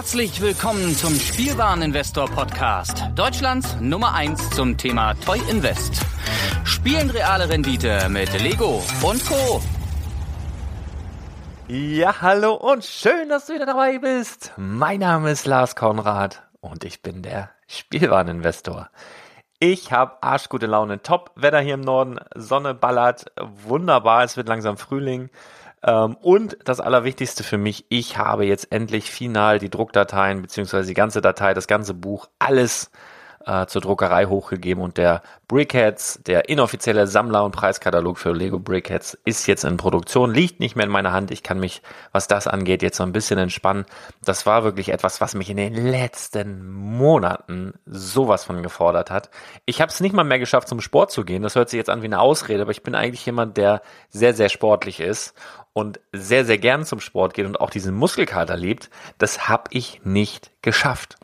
Herzlich willkommen zum Spielwareninvestor Podcast. Deutschlands Nummer 1 zum Thema Toy Invest. Spielen reale Rendite mit Lego und Co. Ja, hallo und schön, dass du wieder dabei bist. Mein Name ist Lars Konrad und ich bin der Spielwareninvestor. Ich habe arschgute Laune. Top Wetter hier im Norden. Sonne ballert. Wunderbar. Es wird langsam Frühling. Ähm, und das Allerwichtigste für mich, ich habe jetzt endlich final die Druckdateien beziehungsweise die ganze Datei, das ganze Buch, alles äh, zur Druckerei hochgegeben und der Brickheads, der inoffizielle Sammler- und Preiskatalog für Lego Brickheads ist jetzt in Produktion, liegt nicht mehr in meiner Hand. Ich kann mich, was das angeht, jetzt so ein bisschen entspannen. Das war wirklich etwas, was mich in den letzten Monaten sowas von gefordert hat. Ich habe es nicht mal mehr geschafft, zum Sport zu gehen. Das hört sich jetzt an wie eine Ausrede, aber ich bin eigentlich jemand, der sehr, sehr sportlich ist und sehr, sehr gern zum Sport geht und auch diesen Muskelkater lebt. Das habe ich nicht geschafft.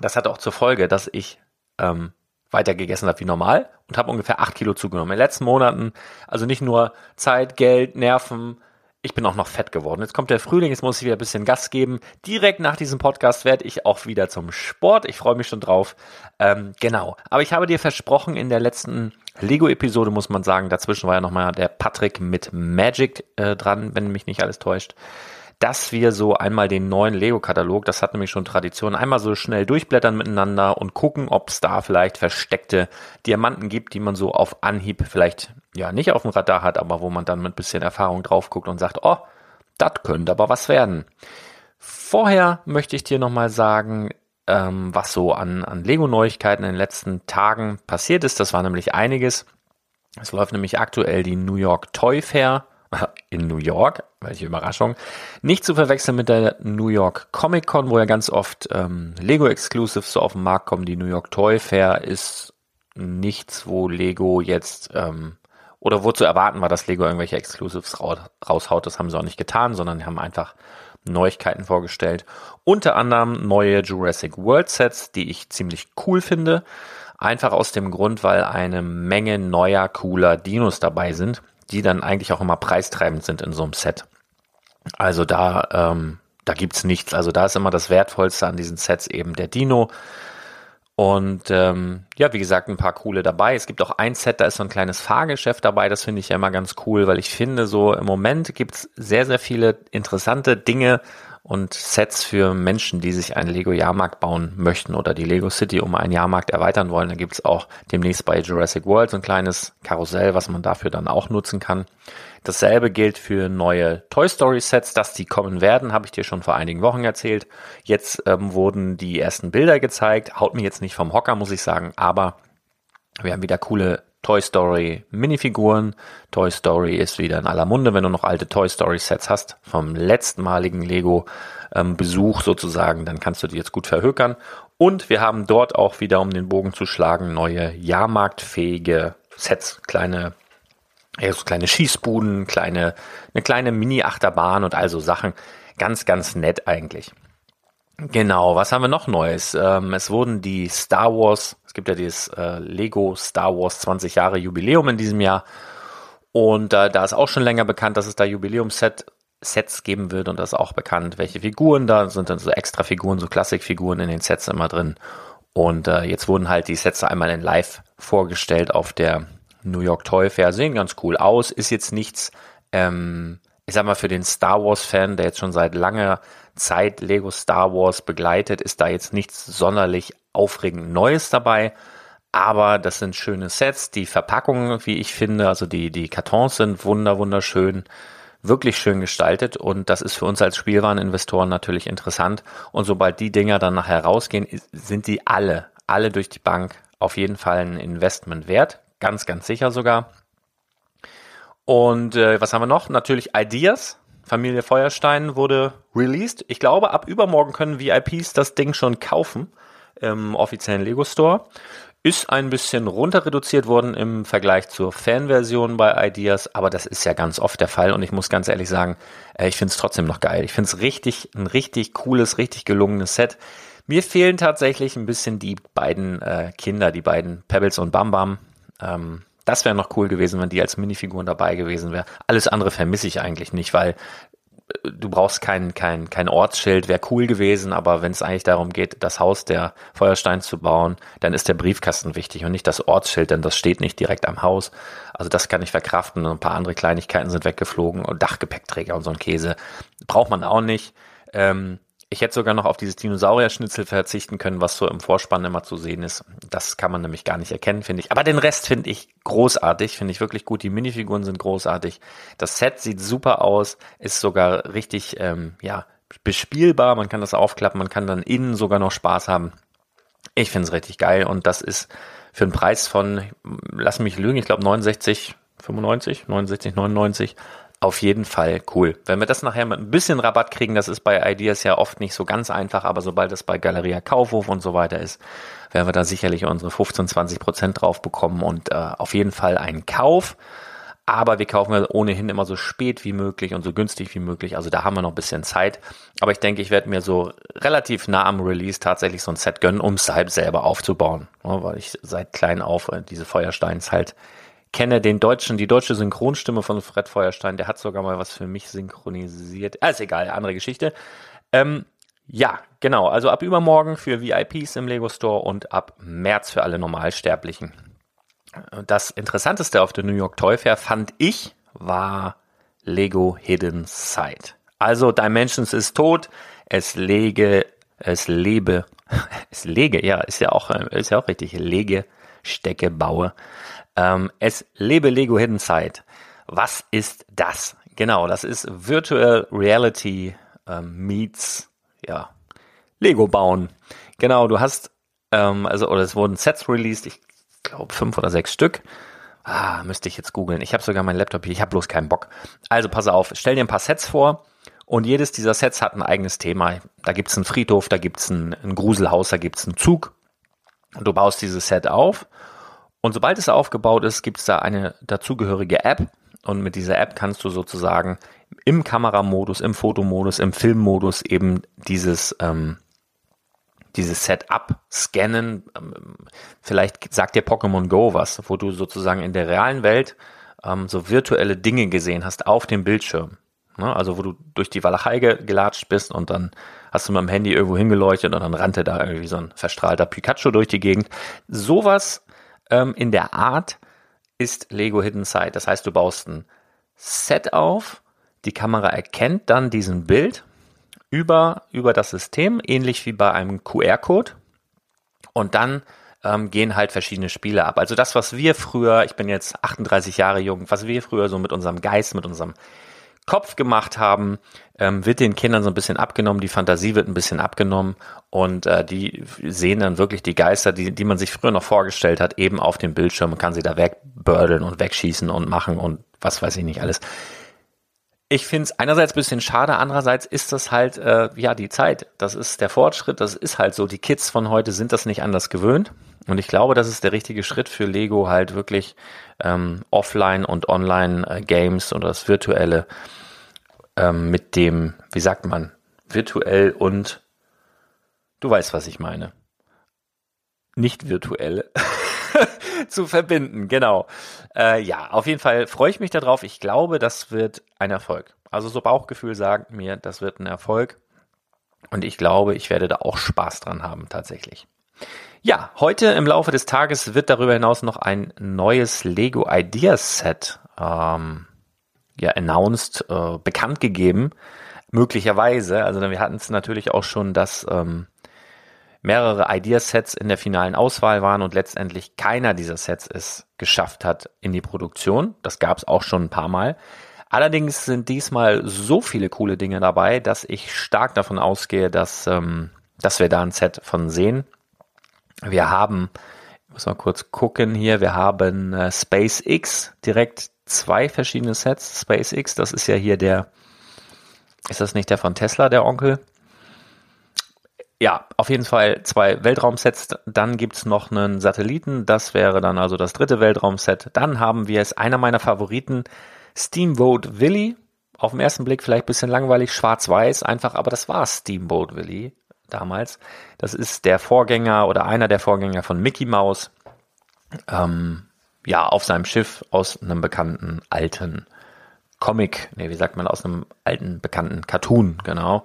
Das hat auch zur Folge, dass ich ähm, weiter gegessen habe wie normal und habe ungefähr acht Kilo zugenommen. In den letzten Monaten, also nicht nur Zeit, Geld, Nerven, ich bin auch noch fett geworden. Jetzt kommt der Frühling, jetzt muss ich wieder ein bisschen Gas geben. Direkt nach diesem Podcast werde ich auch wieder zum Sport. Ich freue mich schon drauf. Ähm, genau. Aber ich habe dir versprochen, in der letzten Lego-Episode muss man sagen, dazwischen war ja nochmal der Patrick mit Magic äh, dran, wenn mich nicht alles täuscht dass wir so einmal den neuen Lego-Katalog, das hat nämlich schon Tradition, einmal so schnell durchblättern miteinander und gucken, ob es da vielleicht versteckte Diamanten gibt, die man so auf Anhieb vielleicht ja nicht auf dem Radar hat, aber wo man dann mit bisschen Erfahrung drauf guckt und sagt, oh, das könnte aber was werden. Vorher möchte ich dir nochmal sagen, ähm, was so an, an Lego-Neuigkeiten in den letzten Tagen passiert ist. Das war nämlich einiges. Es läuft nämlich aktuell die New York Toy Fair in New York, welche Überraschung. Nicht zu verwechseln mit der New York Comic Con, wo ja ganz oft ähm, Lego Exclusives so auf den Markt kommen. Die New York Toy Fair ist nichts, wo Lego jetzt ähm, oder wo zu erwarten war, dass Lego irgendwelche Exclusives raushaut. Das haben sie auch nicht getan, sondern haben einfach Neuigkeiten vorgestellt. Unter anderem neue Jurassic World Sets, die ich ziemlich cool finde. Einfach aus dem Grund, weil eine Menge neuer, cooler Dinos dabei sind die dann eigentlich auch immer preistreibend sind in so einem Set. Also da, ähm, da gibt's nichts. Also da ist immer das Wertvollste an diesen Sets eben der Dino. Und ähm, ja, wie gesagt, ein paar coole dabei. Es gibt auch ein Set, da ist so ein kleines Fahrgeschäft dabei. Das finde ich ja immer ganz cool, weil ich finde, so im Moment gibt's sehr, sehr viele interessante Dinge und Sets für Menschen, die sich einen Lego-Jahrmarkt bauen möchten oder die Lego City um einen Jahrmarkt erweitern wollen. Da gibt's auch demnächst bei Jurassic World so ein kleines Karussell, was man dafür dann auch nutzen kann. Dasselbe gilt für neue Toy Story Sets, dass die kommen werden, habe ich dir schon vor einigen Wochen erzählt. Jetzt ähm, wurden die ersten Bilder gezeigt, haut mir jetzt nicht vom Hocker, muss ich sagen, aber wir haben wieder coole Toy Story Minifiguren. Toy Story ist wieder in aller Munde, wenn du noch alte Toy Story Sets hast, vom letztmaligen Lego ähm, Besuch sozusagen, dann kannst du die jetzt gut verhökern. Und wir haben dort auch wieder, um den Bogen zu schlagen, neue Jahrmarktfähige Sets, kleine ja, so kleine Schießbuden, kleine, eine kleine Mini-Achterbahn und also Sachen. Ganz, ganz nett eigentlich. Genau, was haben wir noch Neues? Ähm, es wurden die Star Wars, gibt ja dieses äh, Lego Star Wars 20 Jahre Jubiläum in diesem Jahr. Und äh, da ist auch schon länger bekannt, dass es da Jubiläumsset Sets geben wird und das ist auch bekannt, welche Figuren da sind, dann so extra Figuren, so Klassikfiguren in den Sets immer drin. Und äh, jetzt wurden halt die Sets einmal in Live vorgestellt auf der New York Toy Fair. Sehen ganz cool aus, ist jetzt nichts, ähm, ich sag mal, für den Star Wars Fan, der jetzt schon seit langer Zeit Lego Star Wars begleitet, ist da jetzt nichts sonderlich aufregend Neues dabei. Aber das sind schöne Sets. Die Verpackungen, wie ich finde, also die, die Kartons sind wunder, wunderschön, wirklich schön gestaltet. Und das ist für uns als Spielwareninvestoren natürlich interessant. Und sobald die Dinger dann nachher rausgehen, sind die alle, alle durch die Bank auf jeden Fall ein Investment wert. Ganz, ganz sicher sogar. Und äh, was haben wir noch? Natürlich Ideas. Familie Feuerstein wurde released. Ich glaube, ab übermorgen können VIPs das Ding schon kaufen im offiziellen Lego Store. Ist ein bisschen runter reduziert worden im Vergleich zur Fanversion bei Ideas, aber das ist ja ganz oft der Fall und ich muss ganz ehrlich sagen, äh, ich finde es trotzdem noch geil. Ich finde es richtig, ein richtig cooles, richtig gelungenes Set. Mir fehlen tatsächlich ein bisschen die beiden äh, Kinder, die beiden Pebbles und Bam Bam. Ähm, das wäre noch cool gewesen, wenn die als Minifiguren dabei gewesen wäre. Alles andere vermisse ich eigentlich nicht, weil du brauchst kein, kein, kein Ortsschild, wäre cool gewesen, aber wenn es eigentlich darum geht, das Haus der Feuersteins zu bauen, dann ist der Briefkasten wichtig und nicht das Ortsschild, denn das steht nicht direkt am Haus. Also das kann ich verkraften. Und ein paar andere Kleinigkeiten sind weggeflogen und Dachgepäckträger und so ein Käse braucht man auch nicht. Ähm, ich hätte sogar noch auf dieses Dinosaurier-Schnitzel verzichten können, was so im Vorspann immer zu sehen ist. Das kann man nämlich gar nicht erkennen, finde ich. Aber den Rest finde ich großartig, finde ich wirklich gut. Die Minifiguren sind großartig. Das Set sieht super aus, ist sogar richtig, ähm, ja, bespielbar. Man kann das aufklappen, man kann dann innen sogar noch Spaß haben. Ich finde es richtig geil und das ist für einen Preis von, lass mich lügen, ich glaube 69, 95, 69, 99 auf jeden Fall cool. Wenn wir das nachher mit ein bisschen Rabatt kriegen, das ist bei Ideas ja oft nicht so ganz einfach, aber sobald es bei Galeria Kaufhof und so weiter ist, werden wir da sicherlich unsere 15, 20 Prozent drauf bekommen und äh, auf jeden Fall einen Kauf. Aber wir kaufen ja ohnehin immer so spät wie möglich und so günstig wie möglich. Also da haben wir noch ein bisschen Zeit. Aber ich denke, ich werde mir so relativ nah am Release tatsächlich so ein Set gönnen, um es halt selber aufzubauen. Ja, weil ich seit klein auf äh, diese Feuersteins halt kenne den deutschen, die deutsche Synchronstimme von Fred Feuerstein, der hat sogar mal was für mich synchronisiert. Ah, ist egal, andere Geschichte. Ähm, ja, genau. Also ab übermorgen für VIPs im Lego Store und ab März für alle Normalsterblichen. Das Interessanteste auf der New York Toy Fair fand ich war Lego Hidden Side. Also Dimensions ist tot, es lege, es lebe, es lege, ja, ist ja auch, ist ja auch richtig, lege, stecke, baue. Ähm, es lebe Lego Hidden Side. Was ist das? Genau, das ist Virtual Reality ähm, meets ja Lego bauen. Genau, du hast ähm, also oder es wurden Sets released, ich glaube fünf oder sechs Stück. Ah, müsste ich jetzt googeln. Ich habe sogar meinen Laptop hier, ich habe bloß keinen Bock. Also pass auf, stell dir ein paar Sets vor und jedes dieser Sets hat ein eigenes Thema. Da gibt's einen Friedhof, da gibt's ein, ein Gruselhaus, da gibt's einen Zug. Und du baust dieses Set auf und sobald es aufgebaut ist, gibt es da eine dazugehörige App. Und mit dieser App kannst du sozusagen im Kameramodus, im Fotomodus, im Filmmodus eben dieses, ähm, dieses Setup scannen. Ähm, vielleicht sagt dir Pokémon Go was, wo du sozusagen in der realen Welt ähm, so virtuelle Dinge gesehen hast auf dem Bildschirm. Ne? Also wo du durch die Walachei gelatscht bist und dann hast du mit dem Handy irgendwo hingeleuchtet und dann rannte da irgendwie so ein verstrahlter Pikachu durch die Gegend. Sowas ähm, in der Art ist Lego Hidden Side. Das heißt, du baust ein Set auf, die Kamera erkennt dann diesen Bild über, über das System, ähnlich wie bei einem QR-Code. Und dann ähm, gehen halt verschiedene Spiele ab. Also das, was wir früher, ich bin jetzt 38 Jahre jung, was wir früher so mit unserem Geist, mit unserem Kopf gemacht haben, ähm, wird den Kindern so ein bisschen abgenommen, die Fantasie wird ein bisschen abgenommen und äh, die sehen dann wirklich die Geister, die, die man sich früher noch vorgestellt hat, eben auf dem Bildschirm und kann sie da wegbördeln und wegschießen und machen und was weiß ich nicht alles. Ich finde es einerseits ein bisschen schade, andererseits ist das halt, äh, ja, die Zeit. Das ist der Fortschritt, das ist halt so. Die Kids von heute sind das nicht anders gewöhnt. Und ich glaube, das ist der richtige Schritt für Lego, halt wirklich ähm, Offline- und Online-Games oder das Virtuelle ähm, mit dem, wie sagt man, virtuell und du weißt, was ich meine. Nicht virtuell. zu verbinden, genau. Äh, ja, auf jeden Fall freue ich mich darauf. Ich glaube, das wird ein Erfolg. Also so Bauchgefühl sagt mir, das wird ein Erfolg. Und ich glaube, ich werde da auch Spaß dran haben, tatsächlich. Ja, heute im Laufe des Tages wird darüber hinaus noch ein neues Lego Ideas Set ähm, ja, announced, äh, bekannt gegeben. Möglicherweise. Also wir hatten es natürlich auch schon, dass ähm, mehrere Ideasets in der finalen Auswahl waren und letztendlich keiner dieser Sets es geschafft hat in die Produktion. Das gab es auch schon ein paar Mal. Allerdings sind diesmal so viele coole Dinge dabei, dass ich stark davon ausgehe, dass, ähm, dass wir da ein Set von sehen. Wir haben, ich muss mal kurz gucken hier, wir haben äh, SpaceX, direkt zwei verschiedene Sets. SpaceX, das ist ja hier der, ist das nicht der von Tesla, der Onkel? Ja, auf jeden Fall zwei Weltraumsets. Dann gibt's noch einen Satelliten. Das wäre dann also das dritte Weltraumset. Dann haben wir es, einer meiner Favoriten, Steamboat Willy. Auf den ersten Blick vielleicht bisschen langweilig, schwarz-weiß, einfach, aber das war Steamboat Willy damals. Das ist der Vorgänger oder einer der Vorgänger von Mickey Mouse. Ähm, ja, auf seinem Schiff aus einem bekannten alten Comic, nee, wie sagt man, aus einem alten, bekannten Cartoon, genau.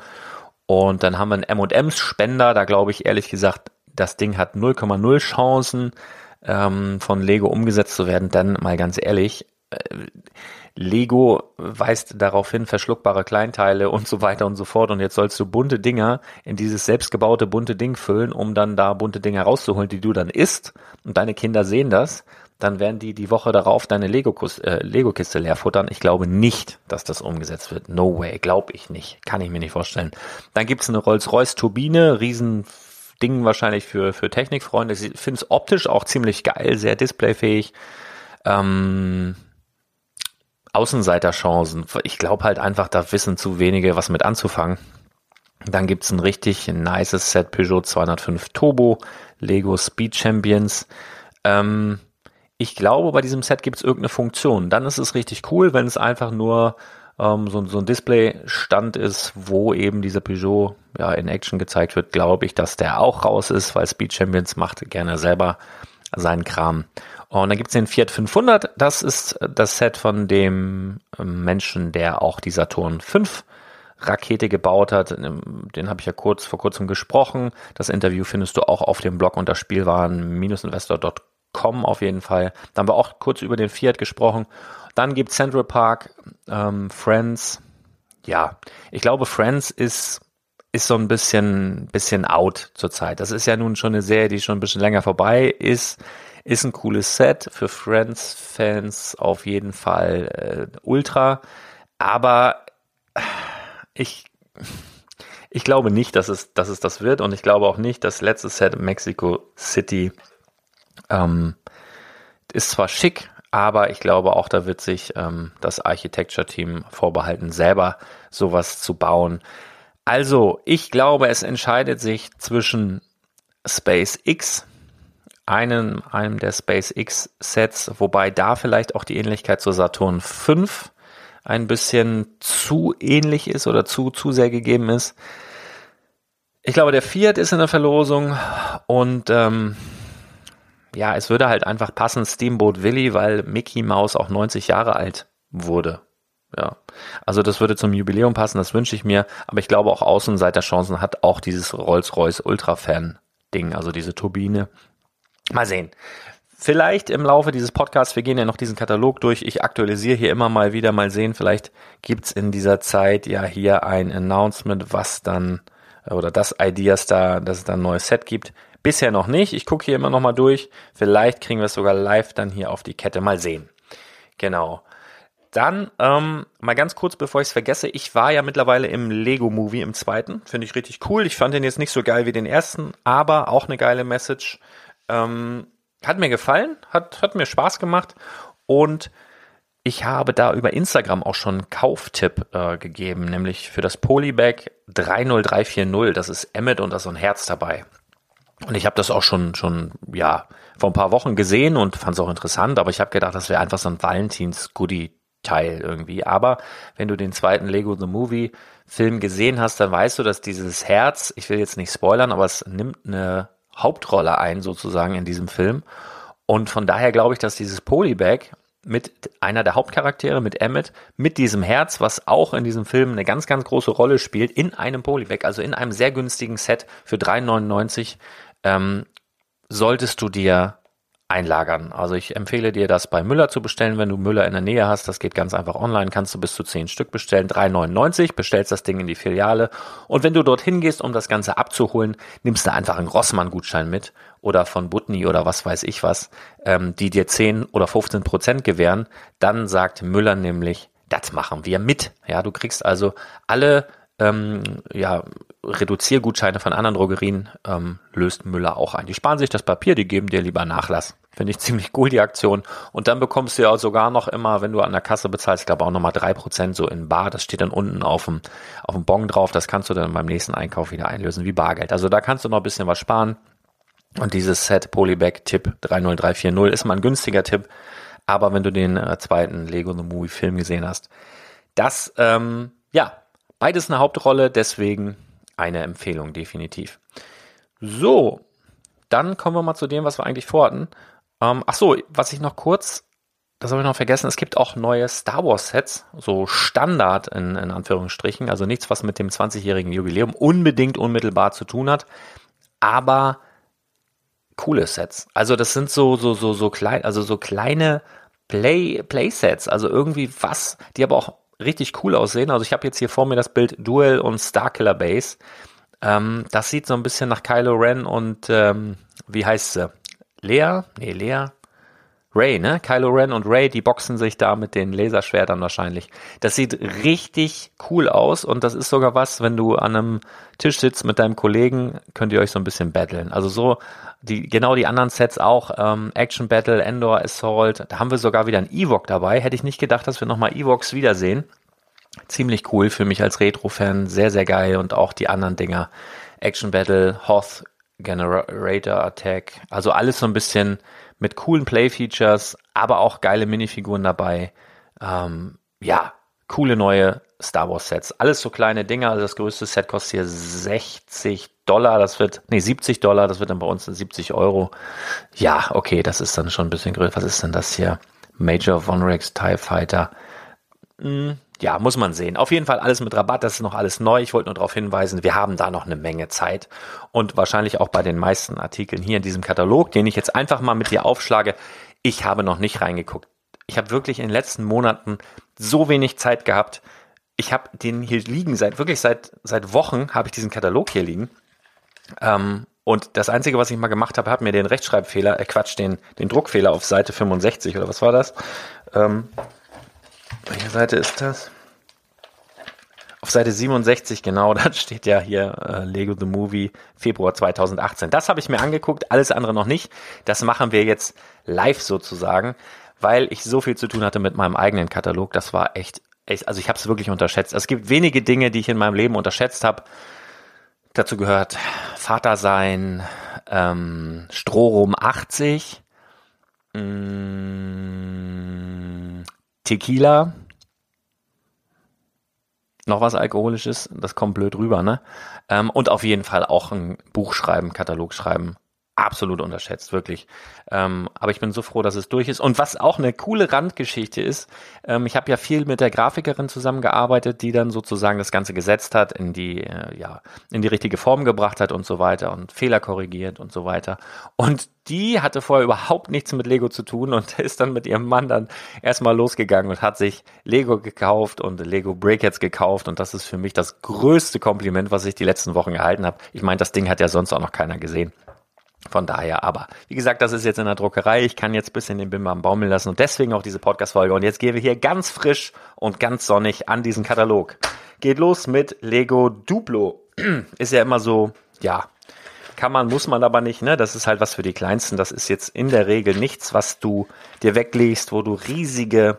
Und dann haben wir einen M&M's Spender, da glaube ich ehrlich gesagt, das Ding hat 0,0 Chancen ähm, von Lego umgesetzt zu werden, dann mal ganz ehrlich, äh, Lego weist darauf hin, verschluckbare Kleinteile und so weiter und so fort. Und jetzt sollst du bunte Dinger in dieses selbstgebaute bunte Ding füllen, um dann da bunte Dinger rauszuholen, die du dann isst. Und deine Kinder sehen das. Dann werden die die Woche darauf deine Lego-Kiste äh, Lego leer futtern. Ich glaube nicht, dass das umgesetzt wird. No way. Glaube ich nicht. Kann ich mir nicht vorstellen. Dann gibt's eine Rolls-Royce-Turbine. Riesen Ding wahrscheinlich für, für Technikfreunde. Ich finde es optisch auch ziemlich geil. Sehr displayfähig. Ähm, Außenseiterchancen. Ich glaube halt einfach, da wissen zu wenige, was mit anzufangen. Dann gibt's ein richtig nices Set Peugeot 205 Turbo, Lego Speed Champions. Ähm, ich glaube, bei diesem Set gibt's irgendeine Funktion. Dann ist es richtig cool, wenn es einfach nur ähm, so, so ein Display-Stand ist, wo eben dieser Peugeot ja, in Action gezeigt wird, glaube ich, dass der auch raus ist, weil Speed Champions macht gerne selber seinen Kram. Und dann gibt's den Fiat 500. Das ist das Set von dem Menschen, der auch die Saturn 5 Rakete gebaut hat. Den habe ich ja kurz vor kurzem gesprochen. Das Interview findest du auch auf dem Blog unter Spielwaren-investor.com auf jeden Fall. Da haben wir auch kurz über den Fiat gesprochen. Dann gibt Central Park, ähm, Friends. Ja, ich glaube, Friends ist ist so ein bisschen, bisschen out zurzeit. Das ist ja nun schon eine Serie, die schon ein bisschen länger vorbei ist. Ist ein cooles Set für Friends-Fans auf jeden Fall äh, ultra. Aber ich, ich glaube nicht, dass es, dass es das wird. Und ich glaube auch nicht, dass letztes Set Mexico City ähm, ist zwar schick, aber ich glaube auch, da wird sich ähm, das Architecture-Team vorbehalten, selber sowas zu bauen. Also, ich glaube, es entscheidet sich zwischen SpaceX einem, einem der SpaceX-Sets, wobei da vielleicht auch die Ähnlichkeit zur Saturn 5 ein bisschen zu ähnlich ist oder zu, zu sehr gegeben ist. Ich glaube, der Fiat ist in der Verlosung und ähm, ja, es würde halt einfach passen, Steamboat Willy, weil Mickey Mouse auch 90 Jahre alt wurde. Ja, also das würde zum Jubiläum passen, das wünsche ich mir. Aber ich glaube auch Außenseiterchancen hat auch dieses Rolls-Royce Ultra-Fan-Ding, also diese Turbine, Mal sehen. Vielleicht im Laufe dieses Podcasts, wir gehen ja noch diesen Katalog durch, ich aktualisiere hier immer mal wieder, mal sehen, vielleicht gibt's in dieser Zeit ja hier ein Announcement, was dann, oder das Ideas da, dass es da ein neues Set gibt. Bisher noch nicht, ich gucke hier immer noch mal durch, vielleicht kriegen wir es sogar live dann hier auf die Kette, mal sehen. Genau. Dann ähm, mal ganz kurz, bevor ich es vergesse, ich war ja mittlerweile im Lego Movie im zweiten, finde ich richtig cool. Ich fand den jetzt nicht so geil wie den ersten, aber auch eine geile Message. Ähm, hat mir gefallen, hat, hat mir Spaß gemacht und ich habe da über Instagram auch schon einen Kauftipp äh, gegeben, nämlich für das Polybag 30340. Das ist Emmet und da ist so ein Herz dabei. Und ich habe das auch schon, schon, ja, vor ein paar Wochen gesehen und fand es auch interessant, aber ich habe gedacht, das wäre einfach so ein Valentins-Goodie-Teil irgendwie. Aber wenn du den zweiten Lego The Movie Film gesehen hast, dann weißt du, dass dieses Herz, ich will jetzt nicht spoilern, aber es nimmt eine Hauptrolle ein, sozusagen in diesem Film. Und von daher glaube ich, dass dieses Polybag mit einer der Hauptcharaktere, mit Emmett, mit diesem Herz, was auch in diesem Film eine ganz, ganz große Rolle spielt, in einem Polybag, also in einem sehr günstigen Set für 3,99, ähm, solltest du dir einlagern. Also ich empfehle dir, das bei Müller zu bestellen, wenn du Müller in der Nähe hast. Das geht ganz einfach online, kannst du bis zu 10 Stück bestellen. 3,99, bestellst das Ding in die Filiale. Und wenn du dorthin gehst, um das Ganze abzuholen, nimmst du einfach einen Rossmann-Gutschein mit oder von Butni oder was weiß ich was, ähm, die dir 10 oder 15 Prozent gewähren. Dann sagt Müller nämlich, das machen wir mit. Ja, du kriegst also alle ähm, ja, Reduziergutscheine von anderen Drogerien ähm, löst Müller auch ein. Die sparen sich das Papier, die geben dir lieber Nachlass. Finde ich ziemlich cool, die Aktion. Und dann bekommst du ja sogar noch immer, wenn du an der Kasse bezahlst, glaube auch nochmal drei Prozent so in Bar. Das steht dann unten auf dem, auf dem Bon drauf. Das kannst du dann beim nächsten Einkauf wieder einlösen wie Bargeld. Also da kannst du noch ein bisschen was sparen. Und dieses Set Polybag Tipp 30340 ist mal ein günstiger Tipp. Aber wenn du den äh, zweiten Lego The Movie Film gesehen hast, das, ähm, ja, beides eine Hauptrolle, deswegen eine Empfehlung definitiv. So, dann kommen wir mal zu dem, was wir eigentlich vorhatten. Ähm, ach so, was ich noch kurz das habe ich noch vergessen, es gibt auch neue Star Wars Sets, so Standard in, in Anführungsstrichen, also nichts, was mit dem 20-jährigen Jubiläum unbedingt unmittelbar zu tun hat, aber coole Sets. Also das sind so, so, so, so klein, also so kleine Play, Playsets, also irgendwie was, die aber auch richtig cool aussehen. Also ich habe jetzt hier vor mir das Bild Duel und Starkiller Base. Ähm, das sieht so ein bisschen nach Kylo Ren und ähm, wie heißt sie? Lea? Nee, Lea. Ray, ne? Kylo Ren und Ray, die boxen sich da mit den Laserschwertern wahrscheinlich. Das sieht richtig cool aus und das ist sogar was, wenn du an einem Tisch sitzt mit deinem Kollegen, könnt ihr euch so ein bisschen battlen. Also so, die, genau die anderen Sets auch, ähm, Action Battle, Endor, Assault, da haben wir sogar wieder ein Ewok dabei. Hätte ich nicht gedacht, dass wir nochmal Evoks wiedersehen. Ziemlich cool für mich als Retro-Fan, sehr, sehr geil und auch die anderen Dinger. Action Battle, Hoth, Generator Attack, also alles so ein bisschen mit coolen Play-Features, aber auch geile Minifiguren dabei. Ähm, ja, coole neue Star Wars Sets. Alles so kleine Dinger. Also das größte Set kostet hier 60 Dollar. Das wird, nee, 70 Dollar. Das wird dann bei uns 70 Euro. Ja, okay, das ist dann schon ein bisschen größer. Was ist denn das hier? Major Von Rex TIE Fighter. Hm, ja, muss man sehen. Auf jeden Fall alles mit Rabatt, das ist noch alles neu. Ich wollte nur darauf hinweisen, wir haben da noch eine Menge Zeit und wahrscheinlich auch bei den meisten Artikeln hier in diesem Katalog, den ich jetzt einfach mal mit dir aufschlage. Ich habe noch nicht reingeguckt. Ich habe wirklich in den letzten Monaten so wenig Zeit gehabt. Ich habe den hier liegen seit wirklich seit seit Wochen habe ich diesen Katalog hier liegen. Ähm, und das Einzige, was ich mal gemacht habe, hat mir den Rechtschreibfehler, äh Quatsch, den, den Druckfehler auf Seite 65 oder was war das? Ähm, welche Seite ist das? Auf Seite 67, genau, da steht ja hier äh, Lego the Movie Februar 2018. Das habe ich mir angeguckt, alles andere noch nicht. Das machen wir jetzt live sozusagen, weil ich so viel zu tun hatte mit meinem eigenen Katalog. Das war echt, echt also ich habe es wirklich unterschätzt. Es gibt wenige Dinge, die ich in meinem Leben unterschätzt habe. Dazu gehört Vater sein, ähm, Strohrum 80, mh, mm, Tequila, noch was Alkoholisches, das kommt blöd rüber, ne? Ähm, und auf jeden Fall auch ein Buch schreiben, Katalog schreiben, absolut unterschätzt, wirklich. Ähm, aber ich bin so froh, dass es durch ist. Und was auch eine coole Randgeschichte ist, ähm, ich habe ja viel mit der Grafikerin zusammengearbeitet, die dann sozusagen das Ganze gesetzt hat, in die, äh, ja, in die richtige Form gebracht hat und so weiter und Fehler korrigiert und so weiter. Und die hatte vorher überhaupt nichts mit Lego zu tun und ist dann mit ihrem Mann dann erstmal losgegangen und hat sich Lego gekauft und Lego Brickheads gekauft und das ist für mich das größte Kompliment, was ich die letzten Wochen erhalten habe. Ich meine, das Ding hat ja sonst auch noch keiner gesehen. Von daher, aber wie gesagt, das ist jetzt in der Druckerei. Ich kann jetzt ein bisschen den Bim am baumeln lassen und deswegen auch diese Podcast-Folge. Und jetzt gehen wir hier ganz frisch und ganz sonnig an diesen Katalog. Geht los mit Lego Duplo. Ist ja immer so, ja, kann man, muss man aber nicht, ne? Das ist halt was für die Kleinsten. Das ist jetzt in der Regel nichts, was du dir weglegst, wo du riesige,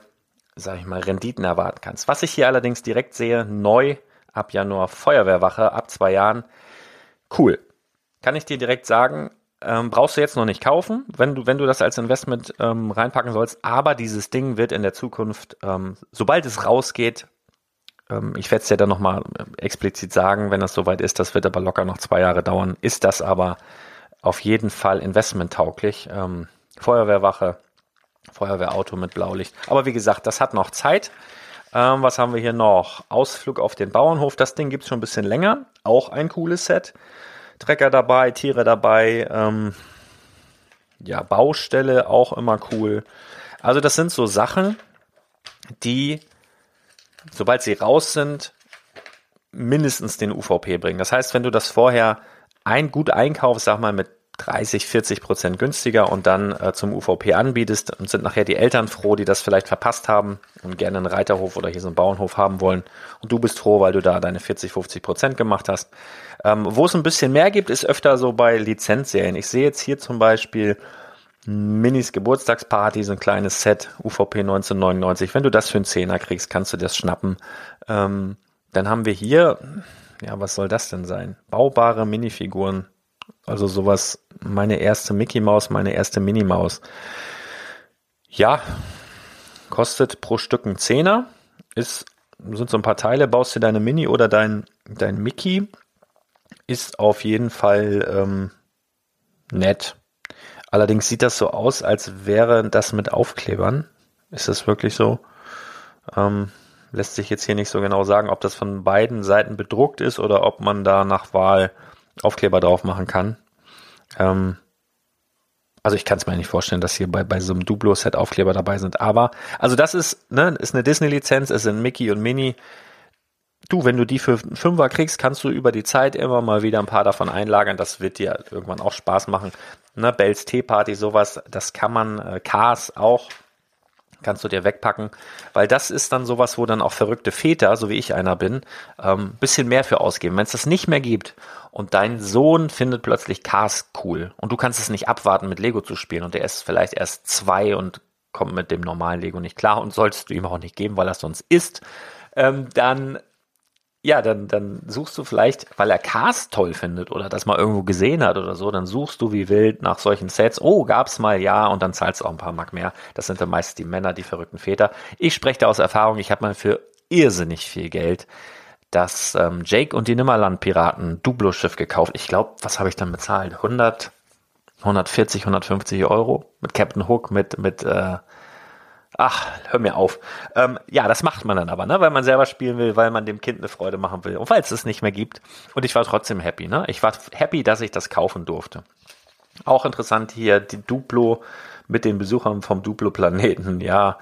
sag ich mal, Renditen erwarten kannst. Was ich hier allerdings direkt sehe, neu ab Januar Feuerwehrwache, ab zwei Jahren. Cool. Kann ich dir direkt sagen, ähm, brauchst du jetzt noch nicht kaufen, wenn du, wenn du das als Investment ähm, reinpacken sollst. Aber dieses Ding wird in der Zukunft, ähm, sobald es rausgeht, ähm, ich werde es ja dann nochmal äh, explizit sagen, wenn das soweit ist, das wird aber locker noch zwei Jahre dauern, ist das aber auf jeden Fall investmenttauglich. Ähm, Feuerwehrwache, Feuerwehrauto mit Blaulicht. Aber wie gesagt, das hat noch Zeit. Ähm, was haben wir hier noch? Ausflug auf den Bauernhof. Das Ding gibt es schon ein bisschen länger. Auch ein cooles Set. Trecker dabei, Tiere dabei, ähm, ja, Baustelle auch immer cool. Also das sind so Sachen, die, sobald sie raus sind, mindestens den UVP bringen. Das heißt, wenn du das vorher ein gut einkaufst, sag mal mit 30, 40 Prozent günstiger und dann äh, zum UVP anbietest und sind nachher die Eltern froh, die das vielleicht verpasst haben und gerne einen Reiterhof oder hier so einen Bauernhof haben wollen und du bist froh, weil du da deine 40, 50 Prozent gemacht hast. Ähm, wo es ein bisschen mehr gibt, ist öfter so bei Lizenzserien. Ich sehe jetzt hier zum Beispiel Minis Geburtstagsparty, so ein kleines Set, UVP 1999. Wenn du das für einen Zehner kriegst, kannst du das schnappen. Ähm, dann haben wir hier, ja, was soll das denn sein? Baubare Minifiguren also sowas, meine erste Mickey Maus, meine erste Minnie Maus. Ja, kostet pro Stück ein Zehner. Ist, sind so ein paar Teile, baust du deine Mini oder dein, dein Mickey. Ist auf jeden Fall ähm, nett. Allerdings sieht das so aus, als wäre das mit Aufklebern. Ist das wirklich so? Ähm, lässt sich jetzt hier nicht so genau sagen, ob das von beiden Seiten bedruckt ist oder ob man da nach Wahl Aufkleber drauf machen kann. Ähm, also ich kann es mir nicht vorstellen, dass hier bei, bei so einem Duplo-Set Aufkleber dabei sind. Aber, also das ist, ne, ist eine Disney-Lizenz, es sind Mickey und Minnie. Du, wenn du die für Fünfer kriegst, kannst du über die Zeit immer mal wieder ein paar davon einlagern. Das wird dir irgendwann auch Spaß machen. Ne, Bells Party, sowas, das kann man, äh, Cars auch kannst du dir wegpacken, weil das ist dann sowas, wo dann auch verrückte Väter, so wie ich einer bin, ähm, bisschen mehr für ausgeben. Wenn es das nicht mehr gibt und dein Sohn findet plötzlich Cars cool und du kannst es nicht abwarten, mit Lego zu spielen und der ist vielleicht erst zwei und kommt mit dem normalen Lego nicht klar und solltest du ihm auch nicht geben, weil er sonst isst, ähm, dann ja, dann, dann suchst du vielleicht, weil er Cars toll findet oder das mal irgendwo gesehen hat oder so, dann suchst du wie wild nach solchen Sets. Oh, gab's mal, ja, und dann zahlst du auch ein paar Mark mehr. Das sind dann meist die Männer, die verrückten Väter. Ich spreche da aus Erfahrung, ich habe mal für irrsinnig viel Geld das ähm, Jake und die Nimmerland-Piraten Duplo-Schiff gekauft. Ich glaube, was habe ich dann bezahlt? 100, 140, 150 Euro mit Captain Hook, mit, mit äh, Ach, hör mir auf. Ähm, ja, das macht man dann aber, ne? weil man selber spielen will, weil man dem Kind eine Freude machen will und weil es es nicht mehr gibt. Und ich war trotzdem happy. Ne? Ich war happy, dass ich das kaufen durfte. Auch interessant hier die Duplo mit den Besuchern vom Duplo-Planeten. Ja,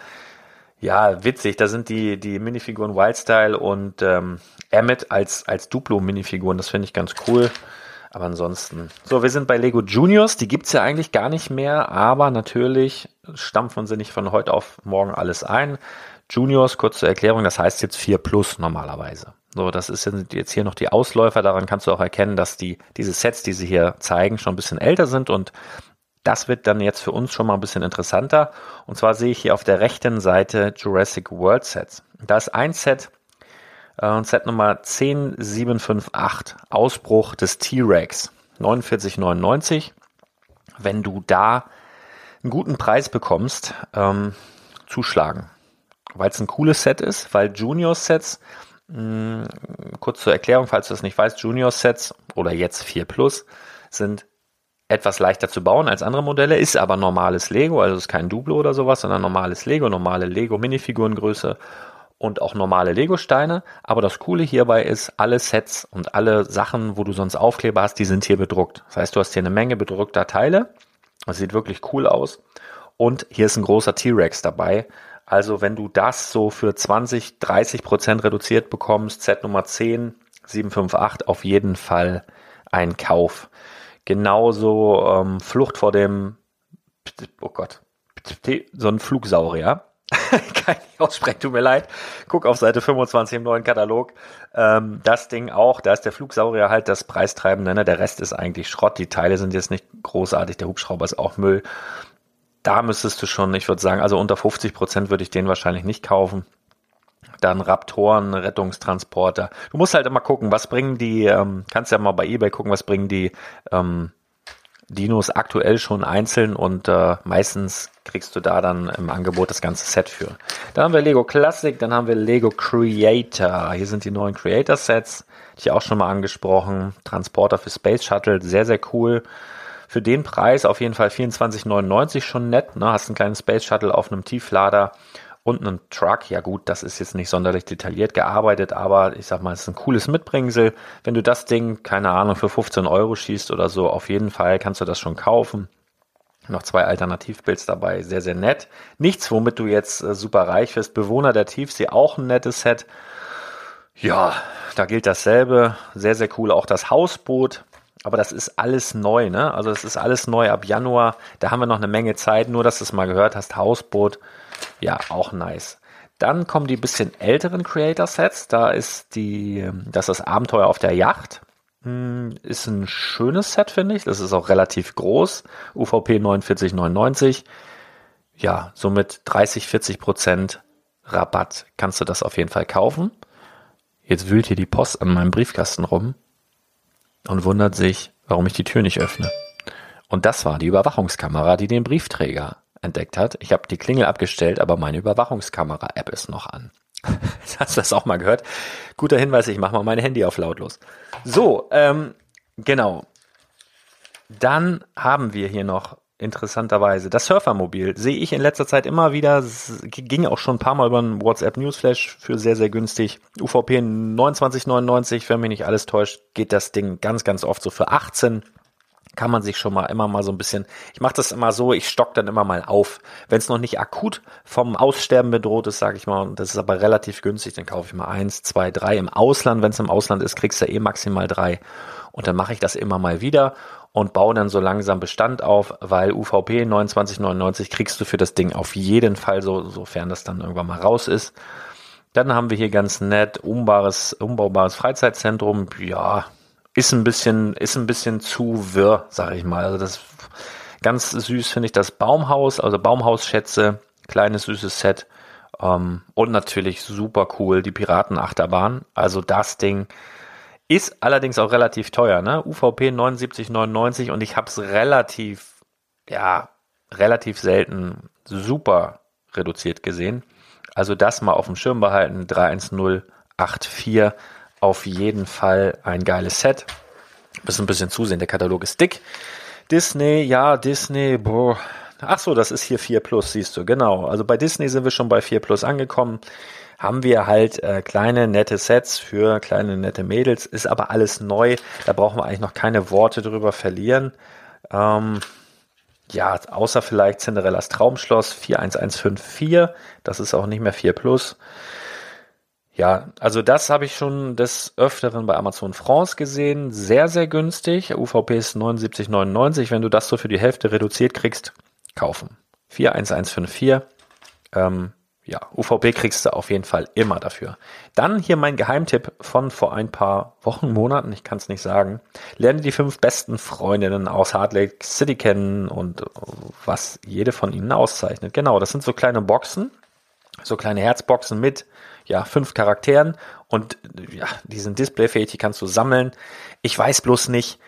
ja, witzig. Da sind die, die Minifiguren Wildstyle und ähm, Emmet als, als Duplo-Minifiguren. Das finde ich ganz cool. Aber ansonsten. So, wir sind bei Lego Juniors. Die gibt's ja eigentlich gar nicht mehr, aber natürlich stampfen sie nicht von heute auf morgen alles ein. Juniors, kurz zur Erklärung, das heißt jetzt 4 Plus normalerweise. So, das ist jetzt hier noch die Ausläufer. Daran kannst du auch erkennen, dass die, diese Sets, die sie hier zeigen, schon ein bisschen älter sind und das wird dann jetzt für uns schon mal ein bisschen interessanter. Und zwar sehe ich hier auf der rechten Seite Jurassic World Sets. Da ist ein Set, äh, Set Nummer 10758, Ausbruch des T-Rex, 49,99. Wenn du da einen guten Preis bekommst, ähm, zuschlagen. Weil es ein cooles Set ist, weil Junior-Sets, hm, kurz zur Erklärung, falls du das nicht weißt, Junior-Sets oder jetzt 4 Plus sind etwas leichter zu bauen als andere Modelle, ist aber normales Lego, also ist kein Duplo oder sowas, sondern normales Lego, normale Lego-Minifigurengröße und auch normale Lego-Steine. Aber das Coole hierbei ist, alle Sets und alle Sachen, wo du sonst Aufkleber hast, die sind hier bedruckt. Das heißt, du hast hier eine Menge bedruckter Teile das sieht wirklich cool aus. Und hier ist ein großer T-Rex dabei. Also wenn du das so für 20, 30 Prozent reduziert bekommst, Z Nummer 10, 758, auf jeden Fall ein Kauf. Genauso ähm, Flucht vor dem, oh Gott, so ein Flugsaurier. Kann ich nicht aussprechen, tut mir leid. Guck auf Seite 25 im neuen Katalog. Ähm, das Ding auch, da ist der Flugsaurier halt das Preistreibende, ne? der Rest ist eigentlich Schrott. Die Teile sind jetzt nicht großartig, der Hubschrauber ist auch Müll. Da müsstest du schon, ich würde sagen, also unter 50 Prozent würde ich den wahrscheinlich nicht kaufen. Dann Raptoren, Rettungstransporter. Du musst halt immer gucken, was bringen die, ähm, kannst ja mal bei eBay gucken, was bringen die ähm, Dinos aktuell schon einzeln und äh, meistens kriegst du da dann im Angebot das ganze Set für. Dann haben wir Lego Classic, dann haben wir Lego Creator. Hier sind die neuen Creator Sets, die ich auch schon mal angesprochen. Transporter für Space Shuttle, sehr, sehr cool. Für den Preis auf jeden Fall 24,99 schon nett. Ne? Hast ein kleines Space Shuttle auf einem Tieflader und einen Truck. Ja gut, das ist jetzt nicht sonderlich detailliert gearbeitet, aber ich sag mal, es ist ein cooles Mitbringsel. Wenn du das Ding, keine Ahnung, für 15 Euro schießt oder so, auf jeden Fall kannst du das schon kaufen. Noch zwei Alternativbuilds dabei, sehr, sehr nett. Nichts, womit du jetzt äh, super reich wirst. Bewohner der Tiefsee, auch ein nettes Set. Ja, da gilt dasselbe. Sehr, sehr cool. Auch das Hausboot. Aber das ist alles neu, ne? Also es ist alles neu ab Januar. Da haben wir noch eine Menge Zeit. Nur, dass du es mal gehört hast. Hausboot ja, auch nice. Dann kommen die bisschen älteren Creator-Sets. Da ist die, das ist das Abenteuer auf der Yacht. Hm, ist ein schönes Set, finde ich. Das ist auch relativ groß. UVP 49,99. Ja, somit 30, 40 Prozent Rabatt kannst du das auf jeden Fall kaufen. Jetzt wühlt hier die Post an meinem Briefkasten rum und wundert sich, warum ich die Tür nicht öffne. Und das war die Überwachungskamera, die den Briefträger entdeckt hat. Ich habe die Klingel abgestellt, aber meine Überwachungskamera-App ist noch an. Hast du das auch mal gehört? Guter Hinweis, ich mache mal mein Handy auf lautlos. So, ähm, genau. Dann haben wir hier noch interessanterweise. Das Surfermobil sehe ich in letzter Zeit immer wieder, ging auch schon ein paar Mal über einen WhatsApp Newsflash für sehr, sehr günstig. UVP 29,99, wenn mich nicht alles täuscht, geht das Ding ganz, ganz oft so für 18 kann man sich schon mal immer mal so ein bisschen, ich mache das immer so, ich stock dann immer mal auf. Wenn es noch nicht akut vom Aussterben bedroht ist, sage ich mal, und das ist aber relativ günstig, dann kaufe ich mal eins, zwei, drei. Im Ausland, wenn es im Ausland ist, kriegst du eh maximal drei. Und dann mache ich das immer mal wieder und baue dann so langsam Bestand auf, weil UVP 29,99 kriegst du für das Ding auf jeden Fall, so, sofern das dann irgendwann mal raus ist. Dann haben wir hier ganz nett umbares, umbaubares Freizeitzentrum. Ja, ist ein bisschen, ist ein bisschen zu wirr, sag ich mal. Also das ganz süß finde ich das Baumhaus, also Baumhausschätze, kleines süßes Set. Ähm, und natürlich super cool die Piratenachterbahn. Also das Ding ist allerdings auch relativ teuer, ne? UVP 79,99 und ich habe es relativ, ja, relativ selten super reduziert gesehen. Also das mal auf dem Schirm behalten. 31084 auf jeden Fall ein geiles Set. Müssen ein bisschen zusehen, der Katalog ist dick. Disney, ja, Disney, boah. Ach so, das ist hier 4 Plus, siehst du, genau. Also bei Disney sind wir schon bei 4 Plus angekommen haben wir halt äh, kleine nette Sets für kleine nette Mädels, ist aber alles neu, da brauchen wir eigentlich noch keine Worte drüber verlieren. Ähm, ja, außer vielleicht Cinderellas Traumschloss 41154, das ist auch nicht mehr 4 Plus. Ja, also das habe ich schon des Öfteren bei Amazon France gesehen. Sehr, sehr günstig. UVP ist 79,99. Wenn du das so für die Hälfte reduziert kriegst, kaufen. 41154. Ähm, ja, UVP kriegst du auf jeden Fall immer dafür. Dann hier mein Geheimtipp von vor ein paar Wochen, Monaten, ich kann es nicht sagen. Lerne die fünf besten Freundinnen aus Hard Lake City kennen und was jede von ihnen auszeichnet. Genau, das sind so kleine Boxen, so kleine Herzboxen mit ja, fünf Charakteren und ja, die sind displayfähig, die kannst du sammeln. Ich weiß bloß nicht,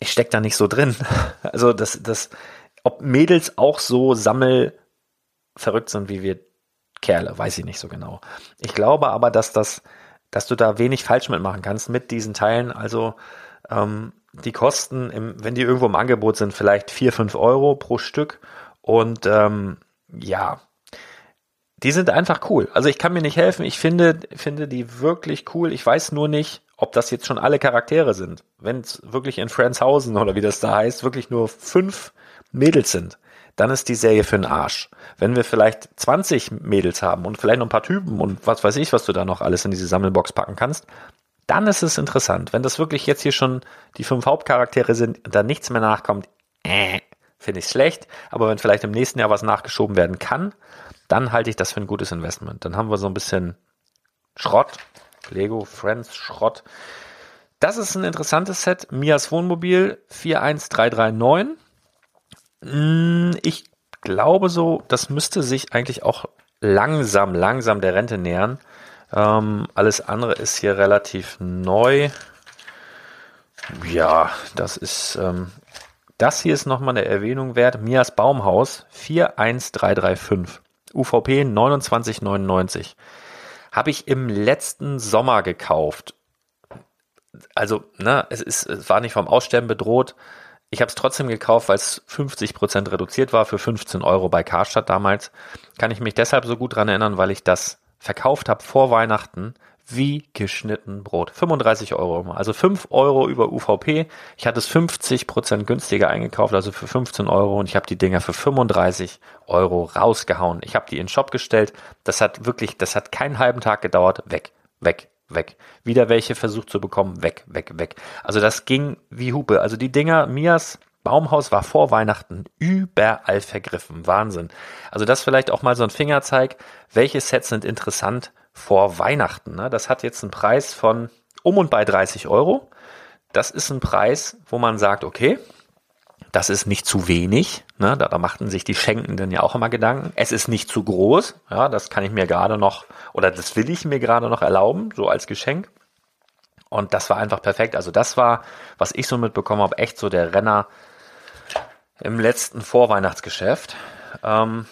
ich steck da nicht so drin. Also das, das, ob Mädels auch so sammelverrückt sind wie wir Kerle, weiß ich nicht so genau. Ich glaube aber, dass das, dass du da wenig falsch mitmachen kannst mit diesen Teilen. Also ähm, die kosten, im, wenn die irgendwo im Angebot sind, vielleicht vier fünf Euro pro Stück. Und ähm, ja, die sind einfach cool. Also ich kann mir nicht helfen. Ich finde, finde die wirklich cool. Ich weiß nur nicht, ob das jetzt schon alle Charaktere sind. Wenn es wirklich in Friendshausen oder wie das da heißt, wirklich nur fünf Mädels sind dann ist die Serie für den Arsch. Wenn wir vielleicht 20 Mädels haben und vielleicht noch ein paar Typen und was weiß ich, was du da noch alles in diese Sammelbox packen kannst, dann ist es interessant. Wenn das wirklich jetzt hier schon die fünf Hauptcharaktere sind und da nichts mehr nachkommt, äh, finde ich schlecht. Aber wenn vielleicht im nächsten Jahr was nachgeschoben werden kann, dann halte ich das für ein gutes Investment. Dann haben wir so ein bisschen Schrott, Lego Friends Schrott. Das ist ein interessantes Set. Mias Wohnmobil 41339. Hm, ich glaube so, das müsste sich eigentlich auch langsam, langsam der Rente nähern. Ähm, alles andere ist hier relativ neu. Ja, das ist, ähm, das hier ist nochmal eine Erwähnung wert. Mias Baumhaus 41335. UVP 2999. Habe ich im letzten Sommer gekauft. Also, ne, es ist, es war nicht vom Aussterben bedroht. Ich habe es trotzdem gekauft, weil es 50% reduziert war für 15 Euro bei Karstadt damals. Kann ich mich deshalb so gut dran erinnern, weil ich das verkauft habe vor Weihnachten wie geschnitten Brot. 35 Euro. Also 5 Euro über UVP. Ich hatte es 50% günstiger eingekauft, also für 15 Euro und ich habe die Dinger für 35 Euro rausgehauen. Ich habe die in den Shop gestellt. Das hat wirklich, das hat keinen halben Tag gedauert. Weg, weg, weg. Wieder welche versucht zu bekommen, weg, weg, weg. Also das ging wie Hupe. Also die Dinger, Mias Baumhaus war vor Weihnachten überall vergriffen. Wahnsinn. Also das vielleicht auch mal so ein Fingerzeig. Welche Sets sind interessant vor Weihnachten? Ne? Das hat jetzt einen Preis von um und bei 30 Euro. Das ist ein Preis, wo man sagt, okay, das ist nicht zu wenig. Ne? Da, da machten sich die Schenkenden ja auch immer Gedanken. Es ist nicht zu groß. Ja, das kann ich mir gerade noch, oder das will ich mir gerade noch erlauben, so als Geschenk. Und das war einfach perfekt. Also das war, was ich so mitbekommen habe, echt so der Renner im letzten Vorweihnachtsgeschäft. Ähm,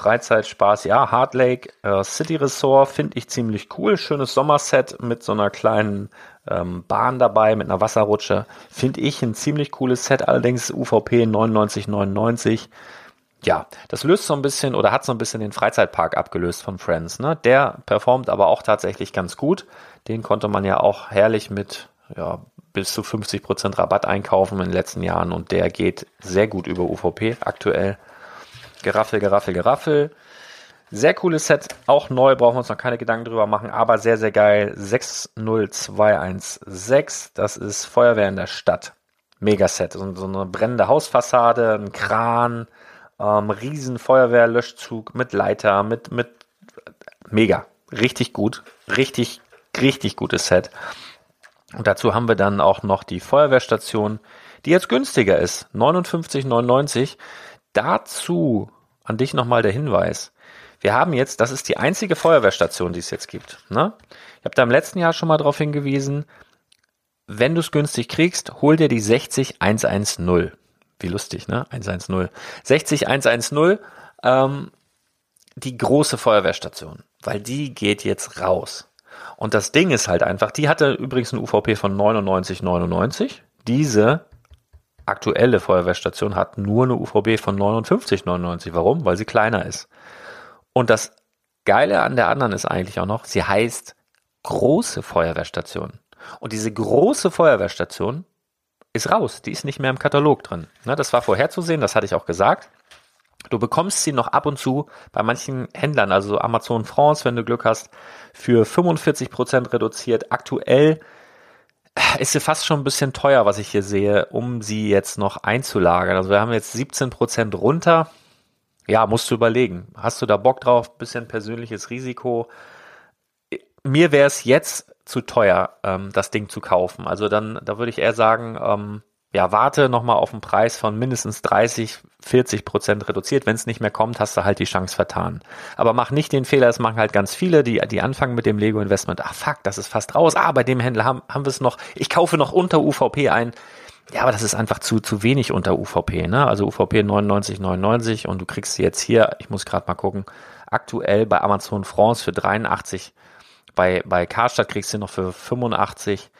Freizeitspaß. Ja, Hard Lake äh, City Resort finde ich ziemlich cool. Schönes Sommerset mit so einer kleinen ähm, Bahn dabei, mit einer Wasserrutsche. Finde ich ein ziemlich cooles Set. Allerdings UVP 99,99. Ja, das löst so ein bisschen oder hat so ein bisschen den Freizeitpark abgelöst von Friends. Ne? Der performt aber auch tatsächlich ganz gut. Den konnte man ja auch herrlich mit ja, bis zu 50% Rabatt einkaufen in den letzten Jahren und der geht sehr gut über UVP aktuell. Geraffel, Geraffel, Geraffel. Sehr cooles Set, auch neu, brauchen wir uns noch keine Gedanken drüber machen, aber sehr, sehr geil. 60216, das ist Feuerwehr in der Stadt. Megaset, so, so eine brennende Hausfassade, ein Kran, ähm, riesen Feuerwehrlöschzug mit Leiter, mit, mit, mega. Richtig gut. Richtig, richtig gutes Set. Und dazu haben wir dann auch noch die Feuerwehrstation, die jetzt günstiger ist. 59,99. Dazu an dich nochmal der Hinweis. Wir haben jetzt, das ist die einzige Feuerwehrstation, die es jetzt gibt. Ne? Ich habe da im letzten Jahr schon mal darauf hingewiesen, wenn du es günstig kriegst, hol dir die 60110. Wie lustig, ne? 110. 60110, ähm, die große Feuerwehrstation, weil die geht jetzt raus. Und das Ding ist halt einfach, die hatte übrigens ein UVP von 99,99. Diese aktuelle Feuerwehrstation hat nur eine UVP von 59,99. Warum? Weil sie kleiner ist. Und das Geile an der anderen ist eigentlich auch noch, sie heißt große Feuerwehrstation. Und diese große Feuerwehrstation ist raus. Die ist nicht mehr im Katalog drin. Ne, das war vorherzusehen, das hatte ich auch gesagt. Du bekommst sie noch ab und zu bei manchen Händlern, also Amazon France, wenn du Glück hast, für 45 Prozent reduziert. Aktuell ist sie fast schon ein bisschen teuer, was ich hier sehe, um sie jetzt noch einzulagern. Also wir haben jetzt 17 Prozent runter. Ja, musst du überlegen. Hast du da Bock drauf? Bisschen persönliches Risiko. Mir wäre es jetzt zu teuer, ähm, das Ding zu kaufen. Also dann, da würde ich eher sagen, ähm, ja, warte nochmal auf einen Preis von mindestens 30, 40 Prozent reduziert. Wenn es nicht mehr kommt, hast du halt die Chance vertan. Aber mach nicht den Fehler, das machen halt ganz viele, die, die anfangen mit dem Lego-Investment. Ach fuck, das ist fast raus. Ah, bei dem Händler haben, haben wir es noch. Ich kaufe noch unter UVP ein. Ja, aber das ist einfach zu, zu wenig unter UVP, ne? Also UVP 99,99 und du kriegst sie jetzt hier, ich muss gerade mal gucken, aktuell bei Amazon France für 83. Bei, bei Karstadt kriegst du noch für 85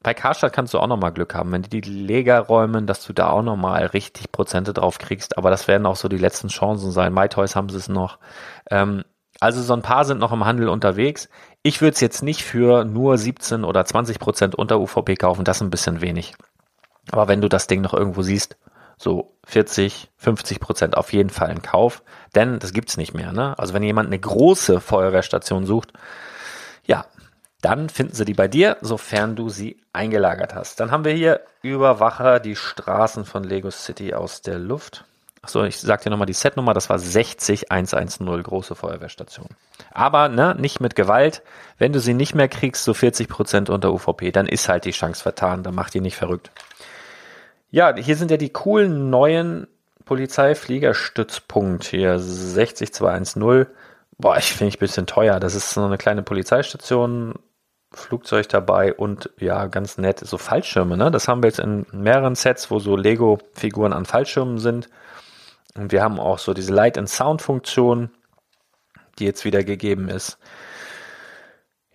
bei Karstadt kannst du auch nochmal Glück haben, wenn die die Leger räumen, dass du da auch nochmal richtig Prozente drauf kriegst. Aber das werden auch so die letzten Chancen sein. MyToys haben sie es noch. Ähm, also so ein paar sind noch im Handel unterwegs. Ich würde es jetzt nicht für nur 17 oder 20 Prozent unter UVP kaufen. Das ist ein bisschen wenig. Aber wenn du das Ding noch irgendwo siehst, so 40, 50 Prozent auf jeden Fall in Kauf. Denn das gibt's nicht mehr. Ne? Also wenn jemand eine große Feuerwehrstation sucht, dann finden sie die bei dir, sofern du sie eingelagert hast. Dann haben wir hier Überwacher die Straßen von Lego City aus der Luft. Achso, ich sag dir nochmal die Setnummer, das war 60110, große Feuerwehrstation. Aber ne, nicht mit Gewalt. Wenn du sie nicht mehr kriegst, so 40% unter UVP, dann ist halt die Chance vertan, dann macht die nicht verrückt. Ja, hier sind ja die coolen neuen Polizeifliegerstützpunkt hier 60210. Boah, ich finde ich ein bisschen teuer. Das ist so eine kleine Polizeistation, Flugzeug dabei und ja, ganz nett, so Fallschirme, ne? Das haben wir jetzt in mehreren Sets, wo so Lego-Figuren an Fallschirmen sind. Und wir haben auch so diese Light and Sound Funktion, die jetzt wieder gegeben ist.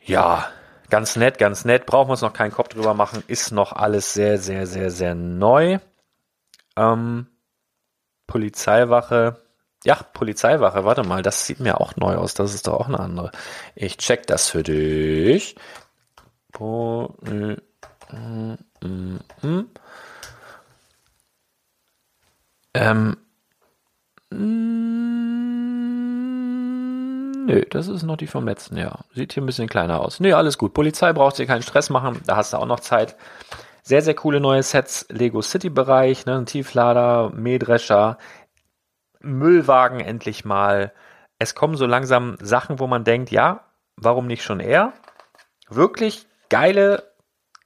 Ja, ganz nett, ganz nett. Brauchen wir uns noch keinen Kopf drüber machen. Ist noch alles sehr, sehr, sehr, sehr neu. Ähm, Polizeiwache. Ja, Polizeiwache, warte mal, das sieht mir auch neu aus. Das ist doch auch eine andere. Ich check das für dich. Po, äh, mm. Ähm, nö, das ist noch die vom letzten Jahr. Sieht hier ein bisschen kleiner aus. Nö, alles gut. Polizei braucht sich keinen Stress machen. Da hast du auch noch Zeit. Sehr, sehr coole neue Sets. Lego City Bereich, ne, ein Tieflader, Mähdrescher, Müllwagen endlich mal. Es kommen so langsam Sachen, wo man denkt, ja, warum nicht schon eher? Wirklich geile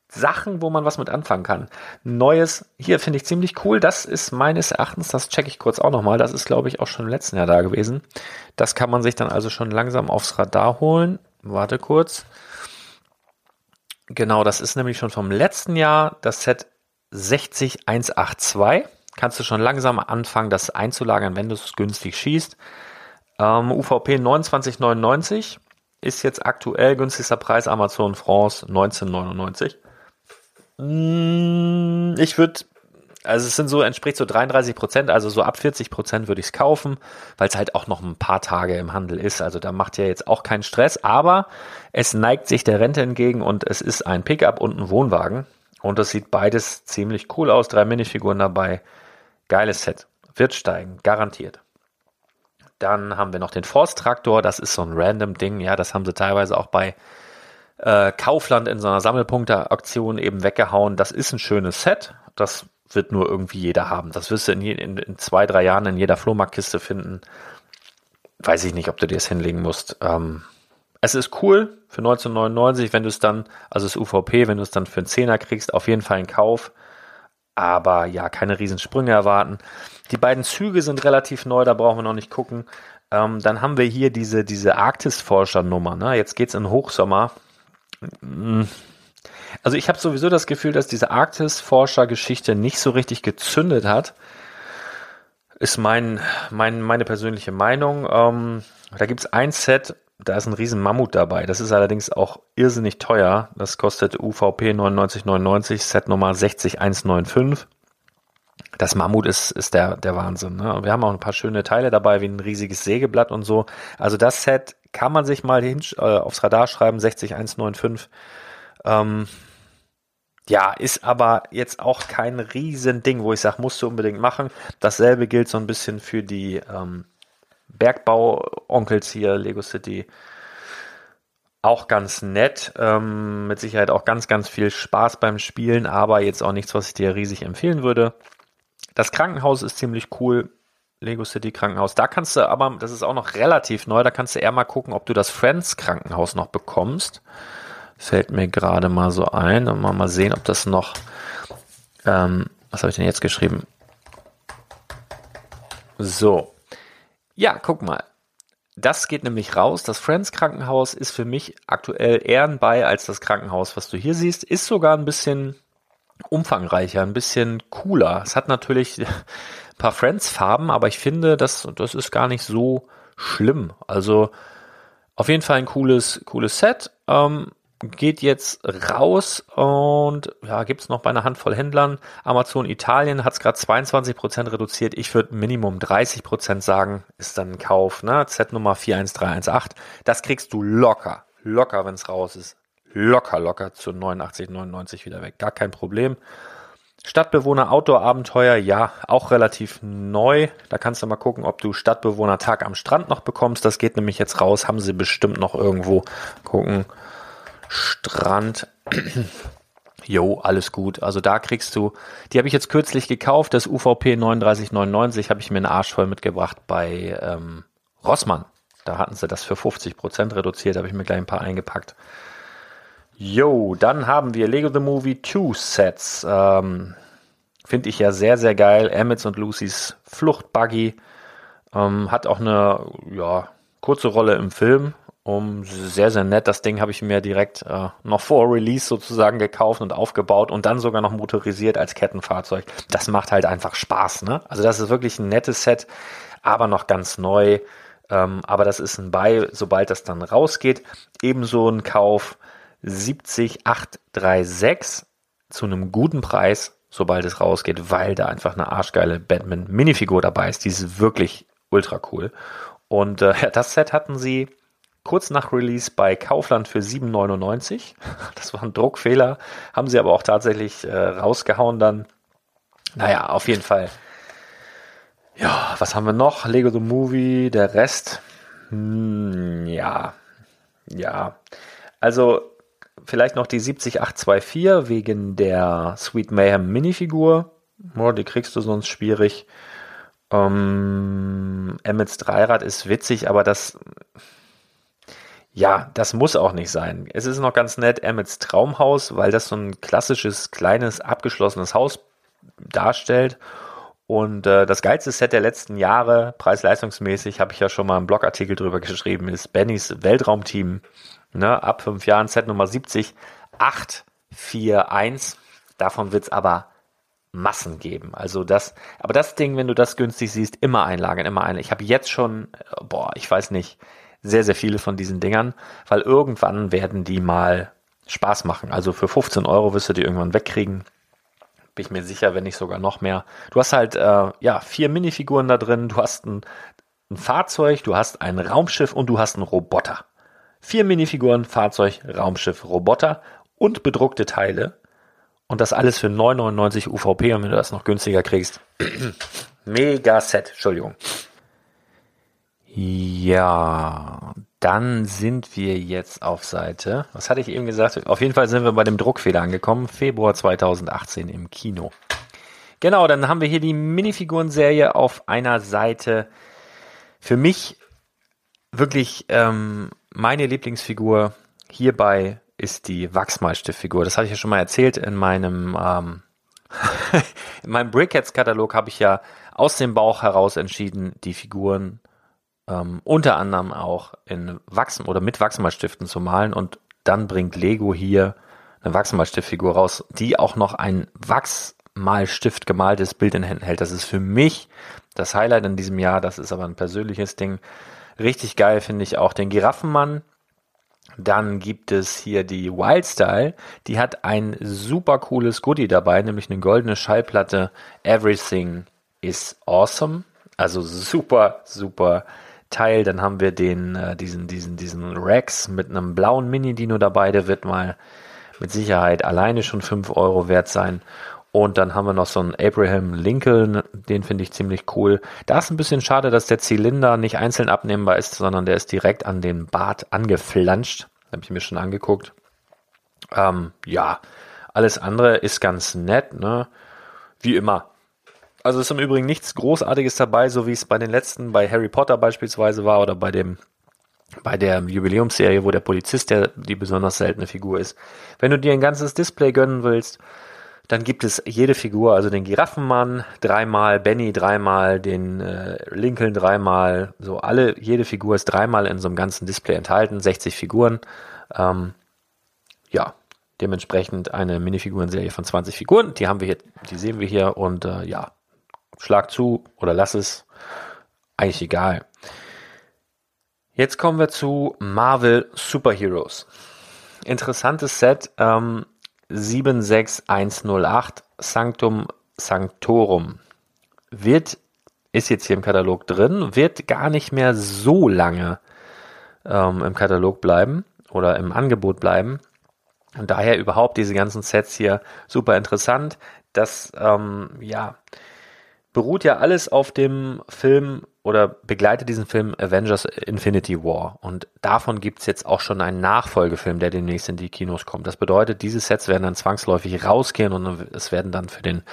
Sachen, wo man was mit anfangen kann. Neues, hier finde ich ziemlich cool. Das ist meines Erachtens, das checke ich kurz auch nochmal. Das ist, glaube ich, auch schon im letzten Jahr da gewesen. Das kann man sich dann also schon langsam aufs Radar holen. Warte kurz. Genau, das ist nämlich schon vom letzten Jahr das Set 60182. Kannst du schon langsam anfangen, das einzulagern, wenn du es günstig schießt. Ähm, UVP 29,99 ist jetzt aktuell günstigster Preis Amazon France 19,99. Mm, ich würde, also es sind so, entspricht so 33 Prozent, also so ab 40 Prozent würde ich es kaufen, weil es halt auch noch ein paar Tage im Handel ist. Also da macht ja jetzt auch keinen Stress, aber es neigt sich der Rente entgegen und es ist ein Pickup und ein Wohnwagen. Und das sieht beides ziemlich cool aus. Drei Minifiguren dabei. Geiles Set. Wird steigen, garantiert. Dann haben wir noch den Forst-Traktor. Das ist so ein random Ding. Ja, das haben sie teilweise auch bei äh, Kaufland in so einer Sammelpunkte-Aktion eben weggehauen. Das ist ein schönes Set. Das wird nur irgendwie jeder haben. Das wirst du in, in, in zwei, drei Jahren in jeder Flohmarktkiste finden. Weiß ich nicht, ob du dir das hinlegen musst. Ähm, es ist cool für 1999, wenn du es dann, also das UVP, wenn du es dann für einen Zehner kriegst, auf jeden Fall ein Kauf. Aber ja, keine Riesensprünge erwarten. Die beiden Züge sind relativ neu, da brauchen wir noch nicht gucken. Ähm, dann haben wir hier diese, diese Arktisforscher-Nummer. Ne? Jetzt geht's in Hochsommer. Mm. Also ich habe sowieso das Gefühl, dass diese Arktisforscher-Geschichte nicht so richtig gezündet hat. Ist mein, mein, meine persönliche Meinung. Ähm, da gibt's ein Set, da ist ein riesen Mammut dabei. Das ist allerdings auch irrsinnig teuer. Das kostet UVP 99,99, Set Nummer 60195. Das Mammut ist, ist der, der Wahnsinn. Ne? Wir haben auch ein paar schöne Teile dabei, wie ein riesiges Sägeblatt und so. Also das Set kann man sich mal hin, äh, aufs Radar schreiben, 60195. Ähm, ja, ist aber jetzt auch kein Riesending, wo ich sage, musst du unbedingt machen. Dasselbe gilt so ein bisschen für die ähm, Bergbau-Onkels hier, Lego City. Auch ganz nett, ähm, mit Sicherheit auch ganz, ganz viel Spaß beim Spielen, aber jetzt auch nichts, was ich dir riesig empfehlen würde. Das Krankenhaus ist ziemlich cool. Lego City Krankenhaus. Da kannst du aber, das ist auch noch relativ neu, da kannst du eher mal gucken, ob du das Friends Krankenhaus noch bekommst. Fällt mir gerade mal so ein. Und mal, mal sehen, ob das noch. Ähm, was habe ich denn jetzt geschrieben? So. Ja, guck mal. Das geht nämlich raus. Das Friends Krankenhaus ist für mich aktuell eher ein bei als das Krankenhaus, was du hier siehst. Ist sogar ein bisschen umfangreicher, ein bisschen cooler. Es hat natürlich ein paar Friends-Farben, aber ich finde, das, das ist gar nicht so schlimm. Also auf jeden Fall ein cooles, cooles Set. Ähm, geht jetzt raus und ja, gibt es noch bei einer Handvoll Händlern. Amazon Italien hat es gerade 22% reduziert. Ich würde Minimum 30% sagen, ist dann ein Kauf. Ne? Z Nummer 41318. Das kriegst du locker, locker, wenn es raus ist locker, locker zu 89, 99 wieder weg. Gar kein Problem. Stadtbewohner Outdoor-Abenteuer, ja, auch relativ neu. Da kannst du mal gucken, ob du Stadtbewohner Tag am Strand noch bekommst. Das geht nämlich jetzt raus. Haben sie bestimmt noch irgendwo. Gucken. Strand. Jo, alles gut. Also da kriegst du, die habe ich jetzt kürzlich gekauft, das UVP 3999 habe ich mir einen Arsch voll mitgebracht bei ähm, Rossmann. Da hatten sie das für 50% reduziert, habe ich mir gleich ein paar eingepackt. Jo, dann haben wir Lego The Movie 2 Sets. Ähm, Finde ich ja sehr, sehr geil. Emmets und Lucys Fluchtbuggy. Ähm, hat auch eine ja, kurze Rolle im Film. Um, sehr, sehr nett. Das Ding habe ich mir direkt äh, noch vor Release sozusagen gekauft und aufgebaut und dann sogar noch motorisiert als Kettenfahrzeug. Das macht halt einfach Spaß, ne? Also das ist wirklich ein nettes Set, aber noch ganz neu. Ähm, aber das ist ein Buy, sobald das dann rausgeht. Ebenso ein Kauf 70836 zu einem guten Preis, sobald es rausgeht, weil da einfach eine arschgeile Batman Minifigur dabei ist. Die ist wirklich ultra cool. Und äh, das Set hatten sie kurz nach Release bei Kaufland für 7,99. Das war ein Druckfehler, haben sie aber auch tatsächlich äh, rausgehauen dann. Naja, auf jeden Fall. Ja, was haben wir noch? Lego the Movie, der Rest. Hm, ja, ja. Also vielleicht noch die 70824 wegen der Sweet Mayhem Minifigur. Oh, die kriegst du sonst schwierig. Ähm, Emmets Dreirad ist witzig, aber das, ja, das muss auch nicht sein. Es ist noch ganz nett, Emmets Traumhaus, weil das so ein klassisches, kleines, abgeschlossenes Haus darstellt. Und äh, das geilste Set der letzten Jahre, preis-leistungsmäßig, habe ich ja schon mal einen Blogartikel drüber geschrieben, ist Bennys Weltraumteam ne, ab fünf Jahren, Set Nummer 70, 841. Davon wird es aber Massen geben. Also das, aber das Ding, wenn du das günstig siehst, immer einlagern, immer einlagern. Ich habe jetzt schon, boah, ich weiß nicht, sehr, sehr viele von diesen Dingern, weil irgendwann werden die mal Spaß machen. Also für 15 Euro wirst du die irgendwann wegkriegen. Bin ich mir sicher, wenn nicht sogar noch mehr. Du hast halt, äh, ja, vier Minifiguren da drin, du hast ein, ein Fahrzeug, du hast ein Raumschiff und du hast einen Roboter. Vier Minifiguren, Fahrzeug, Raumschiff, Roboter und bedruckte Teile. Und das alles für 9,99 UVP und wenn du das noch günstiger kriegst. Mega Set, Entschuldigung. Ja, dann sind wir jetzt auf Seite. Was hatte ich eben gesagt? Auf jeden Fall sind wir bei dem Druckfehler angekommen. Februar 2018 im Kino. Genau, dann haben wir hier die Minifiguren-Serie auf einer Seite. Für mich wirklich ähm, meine Lieblingsfigur hierbei ist die Wachsmalstiftfigur. Das hatte ich ja schon mal erzählt in meinem ähm, in meinem Brickheads-Katalog habe ich ja aus dem Bauch heraus entschieden, die Figuren ähm, unter anderem auch in Wachsen oder mit Wachsmalstiften zu malen und dann bringt Lego hier eine Wachsmalstiftfigur raus, die auch noch ein Wachsmalstift gemaltes Bild in Händen hält. Das ist für mich das Highlight in diesem Jahr. Das ist aber ein persönliches Ding. Richtig geil finde ich auch den Giraffenmann dann gibt es hier die Wildstyle. Die hat ein super cooles Goodie dabei, nämlich eine goldene Schallplatte. Everything is awesome. Also super, super Teil. Dann haben wir den, äh, diesen, diesen, diesen Rex mit einem blauen Mini-Dino dabei. Der wird mal mit Sicherheit alleine schon 5 Euro wert sein. Und dann haben wir noch so einen Abraham Lincoln, den finde ich ziemlich cool. Da ist ein bisschen schade, dass der Zylinder nicht einzeln abnehmbar ist, sondern der ist direkt an den Bart angeflanscht. Habe ich mir schon angeguckt. Ähm, ja, alles andere ist ganz nett, ne? Wie immer. Also ist im Übrigen nichts Großartiges dabei, so wie es bei den letzten, bei Harry Potter beispielsweise war oder bei dem bei der Jubiläumsserie, wo der Polizist der die besonders seltene Figur ist. Wenn du dir ein ganzes Display gönnen willst, dann gibt es jede Figur, also den Giraffenmann dreimal, Benny dreimal, den äh, Lincoln dreimal, so alle, jede Figur ist dreimal in so einem ganzen Display enthalten, 60 Figuren. Ähm, ja, dementsprechend eine Minifigurenserie von 20 Figuren. Die haben wir hier, die sehen wir hier und äh, ja, schlag zu oder lass es. Eigentlich egal. Jetzt kommen wir zu Marvel Superheroes. Interessantes Set. Ähm, 76108 Sanctum Sanctorum wird, ist jetzt hier im Katalog drin, wird gar nicht mehr so lange ähm, im Katalog bleiben oder im Angebot bleiben. Und daher überhaupt diese ganzen Sets hier super interessant. Das, ähm, ja, beruht ja alles auf dem Film oder begleitet diesen Film Avengers Infinity War. Und davon gibt es jetzt auch schon einen Nachfolgefilm, der demnächst in die Kinos kommt. Das bedeutet, diese Sets werden dann zwangsläufig rausgehen und es werden dann für den,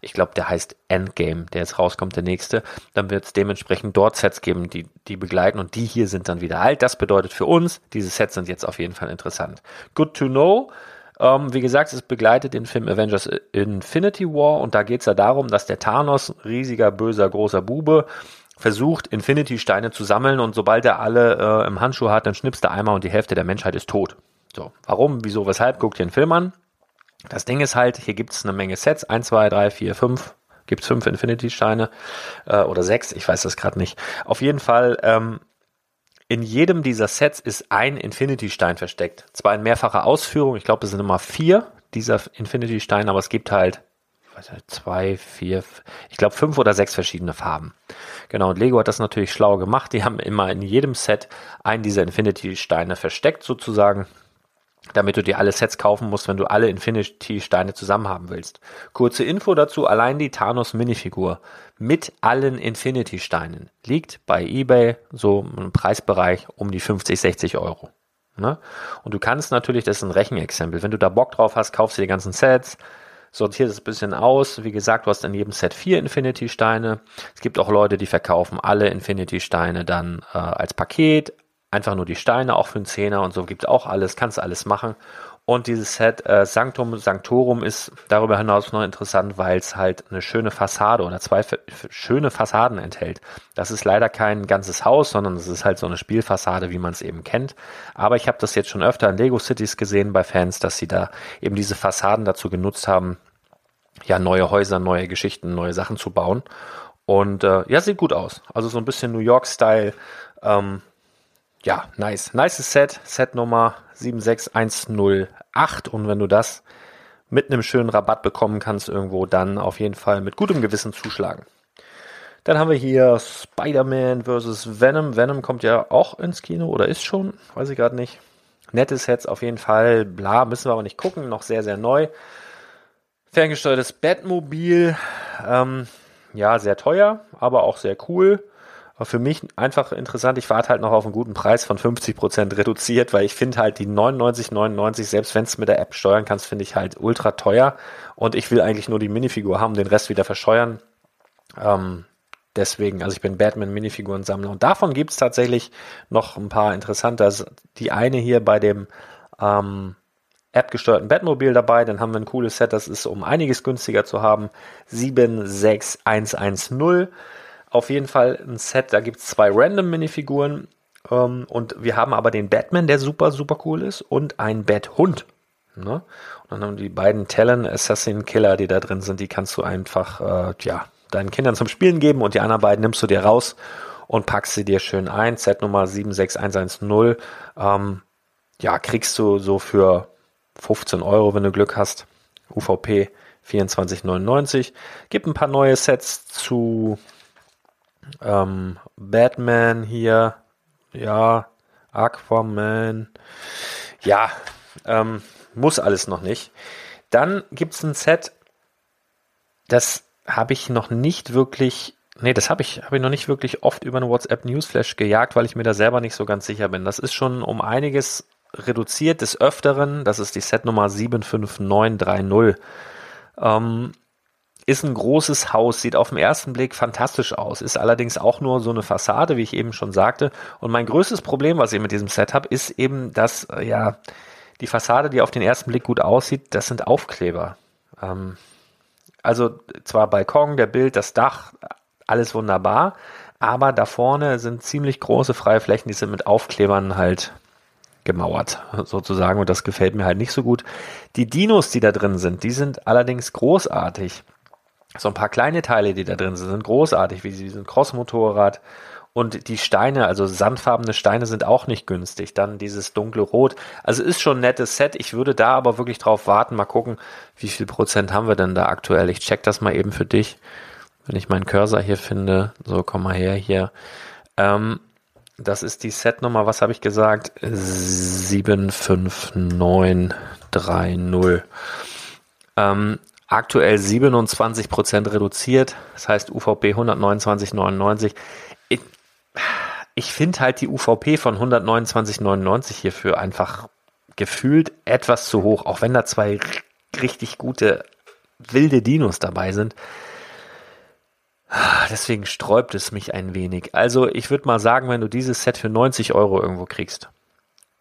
ich glaube, der heißt Endgame, der jetzt rauskommt, der nächste. Dann wird es dementsprechend dort Sets geben, die, die begleiten und die hier sind dann wieder alt. Das bedeutet für uns, diese Sets sind jetzt auf jeden Fall interessant. Good to know. Ähm, wie gesagt, es begleitet den Film Avengers Infinity War und da geht es ja darum, dass der Thanos, riesiger, böser, großer Bube, versucht, Infinity-Steine zu sammeln und sobald er alle äh, im Handschuh hat, dann schnipst er einmal und die Hälfte der Menschheit ist tot. So, warum, wieso, weshalb, guckt ihr den Film an. Das Ding ist halt, hier gibt es eine Menge Sets, 1, 2, 3, 4, 5, gibt es fünf Infinity-Steine äh, oder sechs, ich weiß das gerade nicht. Auf jeden Fall ähm, in jedem dieser Sets ist ein Infinity-Stein versteckt. Zwar in mehrfacher Ausführung, ich glaube, es sind immer vier dieser Infinity-Steine, aber es gibt halt nicht, zwei, vier, ich glaube fünf oder sechs verschiedene Farben. Genau, und Lego hat das natürlich schlau gemacht. Die haben immer in jedem Set einen dieser Infinity-Steine versteckt sozusagen damit du dir alle Sets kaufen musst, wenn du alle Infinity-Steine zusammen haben willst. Kurze Info dazu, allein die Thanos Minifigur mit allen Infinity-Steinen liegt bei eBay so im Preisbereich um die 50, 60 Euro. Ne? Und du kannst natürlich, das ist ein Rechenexempel, wenn du da Bock drauf hast, kaufst du die ganzen Sets, sortiert es ein bisschen aus. Wie gesagt, du hast in jedem Set vier Infinity-Steine. Es gibt auch Leute, die verkaufen alle Infinity-Steine dann äh, als Paket, einfach nur die Steine, auch für einen Zehner und so gibt auch alles, kannst alles machen. Und dieses Set äh, Sanctum Sanctorum ist darüber hinaus noch interessant, weil es halt eine schöne Fassade oder zwei schöne Fassaden enthält. Das ist leider kein ganzes Haus, sondern es ist halt so eine Spielfassade, wie man es eben kennt. Aber ich habe das jetzt schon öfter in Lego Cities gesehen bei Fans, dass sie da eben diese Fassaden dazu genutzt haben, ja, neue Häuser, neue Geschichten, neue Sachen zu bauen. Und äh, ja, sieht gut aus. Also so ein bisschen New York-Style. Ähm, ja, nice. Nice Set. Set Nummer 76108. Und wenn du das mit einem schönen Rabatt bekommen kannst irgendwo, dann auf jeden Fall mit gutem Gewissen zuschlagen. Dann haben wir hier Spider-Man vs. Venom. Venom kommt ja auch ins Kino oder ist schon, weiß ich gerade nicht. Nettes Sets auf jeden Fall. Bla, müssen wir aber nicht gucken. Noch sehr, sehr neu. Ferngesteuertes Batmobil. Ähm, ja, sehr teuer, aber auch sehr cool. Aber für mich einfach interessant, ich warte halt noch auf einen guten Preis von 50% reduziert, weil ich finde halt die 99,99, selbst wenn es mit der App steuern kannst, finde ich halt ultra teuer. Und ich will eigentlich nur die Minifigur haben, den Rest wieder verscheuern. Ähm, deswegen, also ich bin Batman-Minifiguren-Sammler. Und davon gibt es tatsächlich noch ein paar interessante. Also die eine hier bei dem ähm, App-gesteuerten Batmobil dabei. Dann haben wir ein cooles Set, das ist um einiges günstiger zu haben. 76110. Auf jeden Fall ein Set, da gibt es zwei random Minifiguren. Ähm, und wir haben aber den Batman, der super, super cool ist, und ein Bat-Hund. Ne? Und dann haben die beiden Talon Assassin Killer, die da drin sind, die kannst du einfach, äh, ja, deinen Kindern zum Spielen geben und die anderen beiden nimmst du dir raus und packst sie dir schön ein. Set Nummer 76110. Ähm, ja, kriegst du so für 15 Euro, wenn du Glück hast. UVP 24,99. Gibt ein paar neue Sets zu ähm, Batman hier. Ja, Aquaman. Ja, ähm, muss alles noch nicht. Dann gibt es ein Set, das habe ich noch nicht wirklich, nee, das habe ich, habe ich noch nicht wirklich oft über eine WhatsApp Newsflash gejagt, weil ich mir da selber nicht so ganz sicher bin. Das ist schon um einiges reduziert des Öfteren. Das ist die Setnummer 75930. Ähm, ist ein großes Haus, sieht auf den ersten Blick fantastisch aus, ist allerdings auch nur so eine Fassade, wie ich eben schon sagte. Und mein größtes Problem, was ich mit diesem Set habe, ist eben, dass äh, ja die Fassade, die auf den ersten Blick gut aussieht, das sind Aufkleber. Ähm, also zwar Balkon, der Bild, das Dach, alles wunderbar, aber da vorne sind ziemlich große freie Flächen, die sind mit Aufklebern halt gemauert, sozusagen, und das gefällt mir halt nicht so gut. Die Dinos, die da drin sind, die sind allerdings großartig. So ein paar kleine Teile, die da drin sind, sind großartig, wie diesen Cross-Motorrad. Und die Steine, also sandfarbene Steine sind auch nicht günstig. Dann dieses dunkle Rot. Also ist schon ein nettes Set. Ich würde da aber wirklich drauf warten. Mal gucken, wie viel Prozent haben wir denn da aktuell. Ich check das mal eben für dich. Wenn ich meinen Cursor hier finde. So, komm mal her hier. Ähm, das ist die Setnummer, was habe ich gesagt? 75930. Ähm, aktuell 27% reduziert, das heißt UVP 129,99. Ich, ich finde halt die UVP von 129,99 hierfür einfach gefühlt etwas zu hoch, auch wenn da zwei richtig gute wilde Dinos dabei sind. Deswegen sträubt es mich ein wenig. Also ich würde mal sagen, wenn du dieses Set für 90 Euro irgendwo kriegst,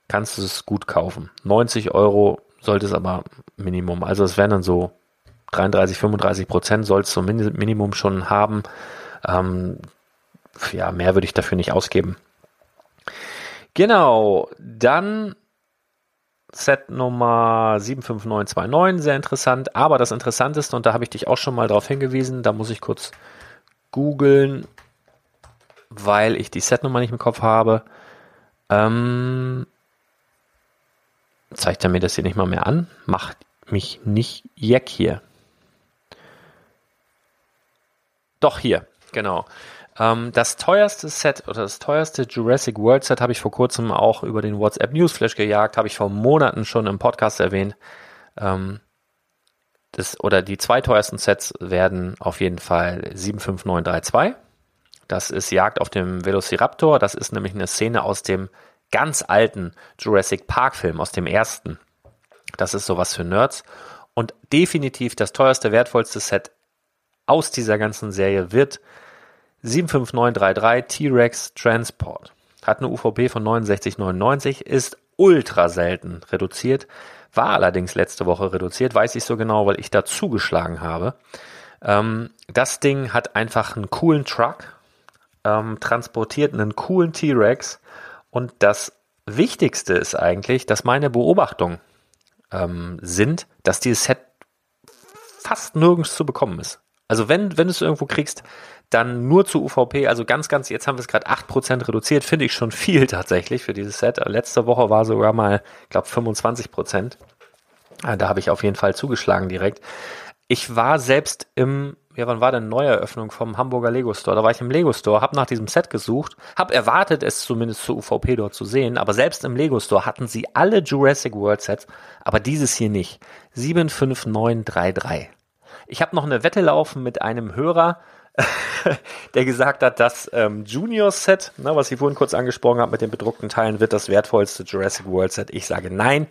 kannst du es gut kaufen. 90 Euro sollte es aber Minimum. Also es wären dann so 33, 35 Prozent sollst du Minimum schon haben. Ähm, ja, mehr würde ich dafür nicht ausgeben. Genau, dann Set Nummer 75929, sehr interessant. Aber das Interessanteste, und da habe ich dich auch schon mal darauf hingewiesen, da muss ich kurz googeln, weil ich die Setnummer nicht im Kopf habe. Ähm, zeigt er mir das hier nicht mal mehr an? Macht mich nicht jeck hier. Doch hier, genau. Ähm, das teuerste Set oder das teuerste Jurassic World Set habe ich vor kurzem auch über den WhatsApp Newsflash gejagt, habe ich vor Monaten schon im Podcast erwähnt. Ähm, das, oder die zwei teuersten Sets werden auf jeden Fall 75932. Das ist Jagd auf dem Velociraptor. Das ist nämlich eine Szene aus dem ganz alten Jurassic Park Film, aus dem ersten. Das ist sowas für Nerds. Und definitiv das teuerste, wertvollste Set aus dieser ganzen Serie wird 75933 T-Rex Transport. Hat eine UVP von 69,99, ist ultra selten reduziert, war allerdings letzte Woche reduziert, weiß ich so genau, weil ich da zugeschlagen habe. Ähm, das Ding hat einfach einen coolen Truck, ähm, transportiert einen coolen T-Rex und das Wichtigste ist eigentlich, dass meine Beobachtungen ähm, sind, dass dieses Set fast nirgends zu bekommen ist. Also wenn, wenn du es irgendwo kriegst, dann nur zu UVP, also ganz, ganz, jetzt haben wir es gerade 8% reduziert, finde ich schon viel tatsächlich für dieses Set. Letzte Woche war sogar mal, ich glaube, 25%. Da habe ich auf jeden Fall zugeschlagen direkt. Ich war selbst im, ja, wann war denn Neueröffnung vom Hamburger Lego Store? Da war ich im Lego Store, habe nach diesem Set gesucht, habe erwartet, es zumindest zu UVP dort zu sehen, aber selbst im Lego Store hatten sie alle Jurassic World Sets, aber dieses hier nicht. 75933. Ich habe noch eine Wette laufen mit einem Hörer, der gesagt hat, das ähm, Junior Set, ne, was ich vorhin kurz angesprochen habe mit den bedruckten Teilen, wird das wertvollste Jurassic World Set. Ich sage nein.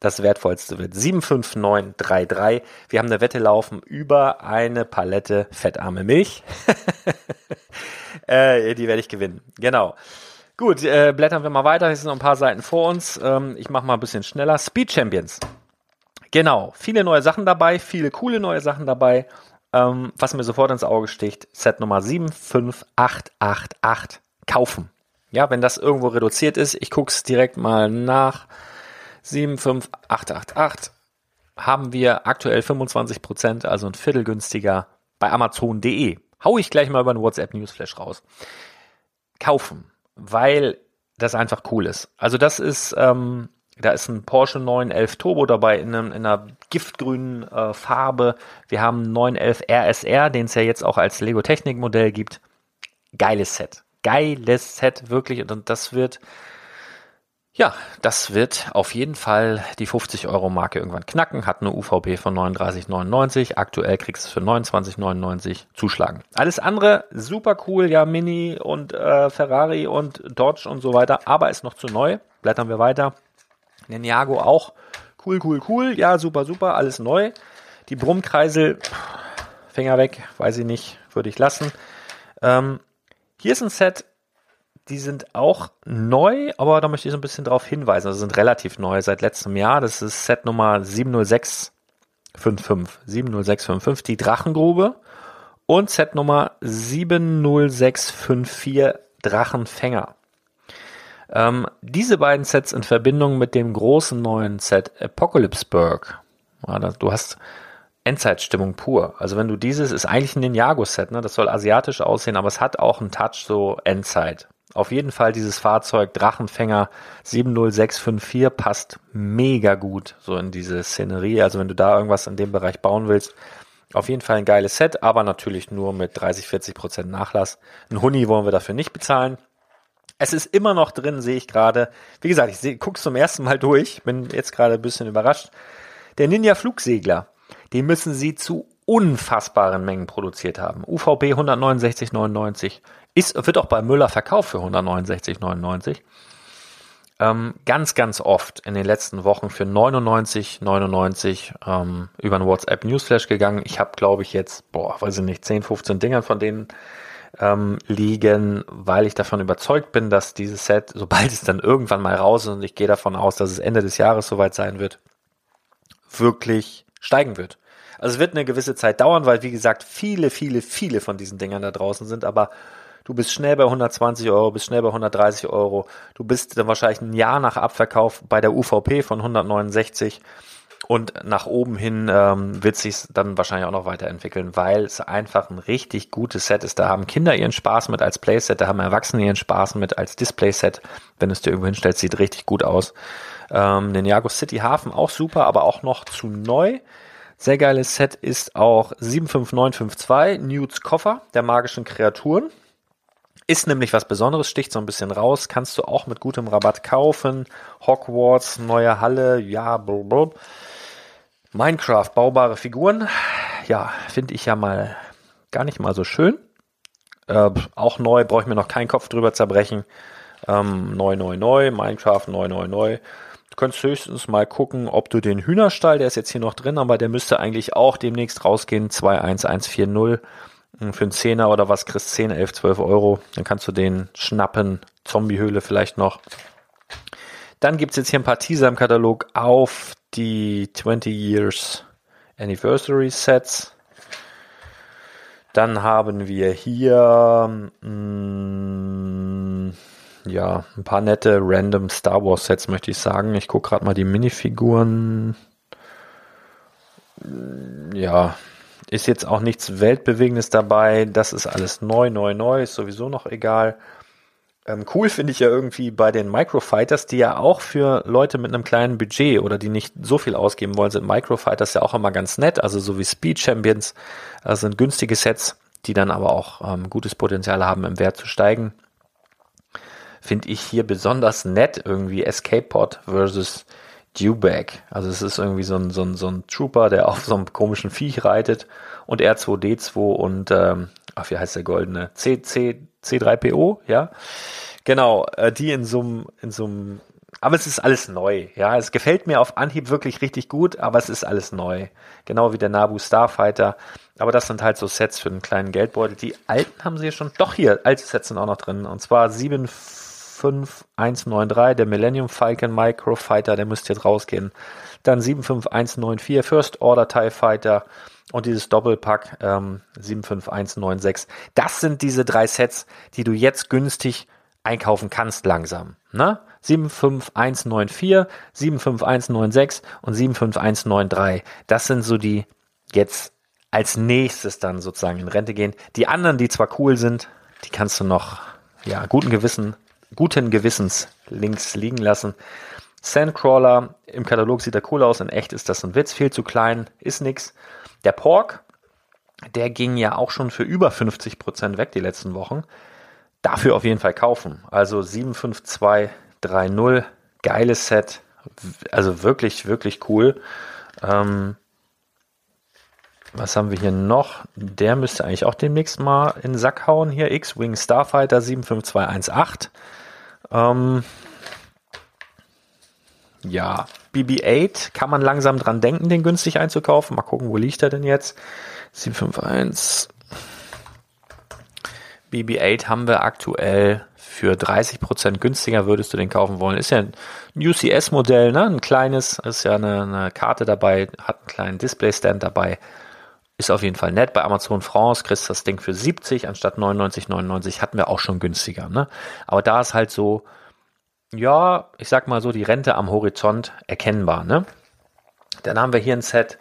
Das wertvollste wird 75933. Wir haben eine Wette laufen über eine Palette fettarme Milch. äh, die werde ich gewinnen. Genau. Gut, äh, blättern wir mal weiter. Hier sind noch ein paar Seiten vor uns. Ähm, ich mache mal ein bisschen schneller. Speed Champions. Genau, viele neue Sachen dabei, viele coole neue Sachen dabei. Ähm, was mir sofort ins Auge sticht, Set Nummer 75888 kaufen. Ja, wenn das irgendwo reduziert ist, ich gucke es direkt mal nach. 75888 haben wir aktuell 25%, also ein Viertel günstiger bei Amazon.de. Hau ich gleich mal über einen WhatsApp Newsflash raus. Kaufen, weil das einfach cool ist. Also das ist, ähm, da ist ein Porsche 911 Turbo dabei in, einem, in einer giftgrünen äh, Farbe. Wir haben einen 911 RSR, den es ja jetzt auch als Lego Technik Modell gibt. Geiles Set. Geiles Set, wirklich. Und das wird ja, das wird auf jeden Fall die 50 Euro Marke irgendwann knacken, hat eine UVP von 39,99, aktuell kriegst du es für 29,99 zuschlagen. Alles andere super cool, ja Mini und äh, Ferrari und Dodge und so weiter, aber ist noch zu neu. Blättern wir weiter. Ninjago auch cool, cool, cool, ja super, super, alles neu. Die Brummkreisel, Finger weg, weiß ich nicht, würde ich lassen. Ähm, hier ist ein Set, die sind auch neu, aber da möchte ich so ein bisschen darauf hinweisen. Also sind relativ neu seit letztem Jahr. Das ist Set Nummer 70655. 70655, die Drachengrube. Und Set Nummer 70654, Drachenfänger. Ähm, diese beiden Sets in Verbindung mit dem großen neuen Set Apocalypseburg. Ja, du hast Endzeitstimmung pur. Also wenn du dieses, ist eigentlich ein Ninjago-Set, ne? Das soll asiatisch aussehen, aber es hat auch einen Touch so Endzeit. Auf jeden Fall dieses Fahrzeug Drachenfänger 70654 passt mega gut so in diese Szenerie. Also wenn du da irgendwas in dem Bereich bauen willst, auf jeden Fall ein geiles Set, aber natürlich nur mit 30, 40 Prozent Nachlass. Ein Huni wollen wir dafür nicht bezahlen. Es ist immer noch drin, sehe ich gerade. Wie gesagt, ich gucke zum ersten Mal durch, bin jetzt gerade ein bisschen überrascht. Der Ninja Flugsegler, den müssen sie zu unfassbaren Mengen produziert haben. UVP 169,99 ist, wird auch bei Müller verkauft für 169,99. Ähm, ganz, ganz oft in den letzten Wochen für 99,99 ähm, über ein WhatsApp Newsflash gegangen. Ich habe, glaube ich, jetzt, boah, weiß ich nicht, 10, 15 Dingern von denen ähm, liegen, weil ich davon überzeugt bin, dass dieses Set, sobald es dann irgendwann mal raus ist, und ich gehe davon aus, dass es Ende des Jahres soweit sein wird, wirklich steigen wird. Also es wird eine gewisse Zeit dauern, weil wie gesagt viele, viele, viele von diesen Dingern da draußen sind, aber du bist schnell bei 120 Euro, bist schnell bei 130 Euro. Du bist dann wahrscheinlich ein Jahr nach Abverkauf bei der UVP von 169 und nach oben hin ähm, wird sich dann wahrscheinlich auch noch weiterentwickeln, weil es einfach ein richtig gutes Set ist. Da haben Kinder ihren Spaß mit als Playset, da haben Erwachsene ihren Spaß mit als Displayset. Wenn du es dir irgendwo hinstellst, sieht richtig gut aus. Ähm, den Jago City Hafen auch super, aber auch noch zu neu. Sehr geiles Set ist auch 75952 Newts Koffer der magischen Kreaturen. Ist nämlich was Besonderes, sticht so ein bisschen raus, kannst du auch mit gutem Rabatt kaufen. Hogwarts, neue Halle, ja, blablabla. Minecraft, baubare Figuren. Ja, finde ich ja mal gar nicht mal so schön. Äh, auch neu, brauche ich mir noch keinen Kopf drüber zerbrechen. Ähm, neu, neu, neu, Minecraft, neu, neu, neu. Du könntest höchstens mal gucken, ob du den Hühnerstall, der ist jetzt hier noch drin, aber der müsste eigentlich auch demnächst rausgehen, 21140 für einen Zehner oder was kriegst 10, 11, 12 Euro. Dann kannst du den schnappen. Zombiehöhle vielleicht noch. Dann gibt's jetzt hier ein paar Teaser im Katalog auf die 20 Years Anniversary Sets. Dann haben wir hier mh, mm, ja ein paar nette random Star Wars Sets, möchte ich sagen. Ich gucke gerade mal die Minifiguren ja, ist jetzt auch nichts Weltbewegendes dabei. Das ist alles neu, neu, neu, ist sowieso noch egal. Ähm, cool finde ich ja irgendwie bei den Microfighters, die ja auch für Leute mit einem kleinen Budget oder die nicht so viel ausgeben wollen, sind Microfighters ja auch immer ganz nett. Also so wie Speed Champions äh, sind günstige Sets, die dann aber auch ähm, gutes Potenzial haben, im Wert zu steigen. Finde ich hier besonders nett irgendwie Escape Pod versus Dewback. Also es ist irgendwie so ein, so ein, so ein Trooper, der auf so einem komischen Viech reitet und R2D2 und ähm, ach, wie heißt der goldene? C, C, C3PO, ja. Genau, äh, die in so einem, in aber es ist alles neu, ja. Es gefällt mir auf Anhieb wirklich richtig gut, aber es ist alles neu. Genau wie der Nabu Starfighter. Aber das sind halt so Sets für einen kleinen Geldbeutel. Die alten haben sie ja schon, doch hier, alte Sets sind auch noch drin. Und zwar 75193, der Millennium Falcon Microfighter, der müsste jetzt rausgehen. Dann 75194 First Order TIE Fighter und dieses Doppelpack ähm, 75196. Das sind diese drei Sets, die du jetzt günstig einkaufen kannst langsam. Ne? 75194, 75196 und 75193. Das sind so die jetzt als nächstes dann sozusagen in Rente gehen. Die anderen, die zwar cool sind, die kannst du noch, ja, guten Gewissen, guten Gewissens links liegen lassen. Sandcrawler im Katalog sieht er cool aus, in echt ist das ein Witz, viel zu klein, ist nix. Der Pork, der ging ja auch schon für über 50 Prozent weg die letzten Wochen. Dafür auf jeden Fall kaufen. Also 75230, geiles Set, also wirklich, wirklich cool. Ähm, was haben wir hier noch? Der müsste eigentlich auch demnächst mal in den Sack hauen. Hier X-Wing Starfighter 75218. Ähm, ja, BB-8 kann man langsam dran denken, den günstig einzukaufen. Mal gucken, wo liegt er denn jetzt? 751. BB-8 haben wir aktuell für 30% günstiger würdest du den kaufen wollen. Ist ja ein UCS-Modell, ne? Ein kleines, ist ja eine, eine Karte dabei, hat einen kleinen Display-Stand dabei. Ist auf jeden Fall nett. Bei Amazon France kriegst du das Ding für 70 anstatt 99,99 hatten wir auch schon günstiger. Ne? Aber da ist halt so, ja, ich sag mal so, die Rente am Horizont erkennbar. Ne? Dann haben wir hier ein Set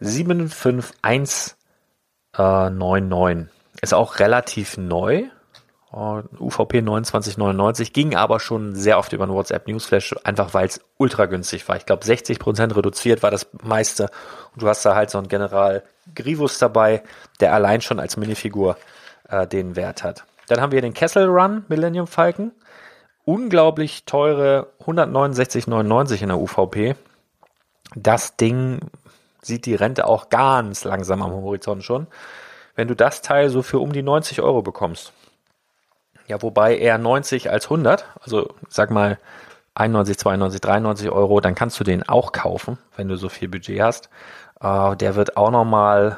75199. Ist auch relativ neu. UVP 2999 ging aber schon sehr oft über ein WhatsApp Newsflash, einfach weil es ultra günstig war. Ich glaube 60% reduziert war das meiste. Und du hast da halt so einen General Grivus dabei, der allein schon als Minifigur äh, den Wert hat. Dann haben wir den Kessel Run Millennium Falcon. Unglaublich teure 169,99 in der UVP. Das Ding sieht die Rente auch ganz langsam am Horizont schon. Wenn du das Teil so für um die 90 Euro bekommst, ja, wobei eher 90 als 100, also sag mal 91, 92, 93 Euro, dann kannst du den auch kaufen, wenn du so viel Budget hast. Äh, der wird auch nochmal,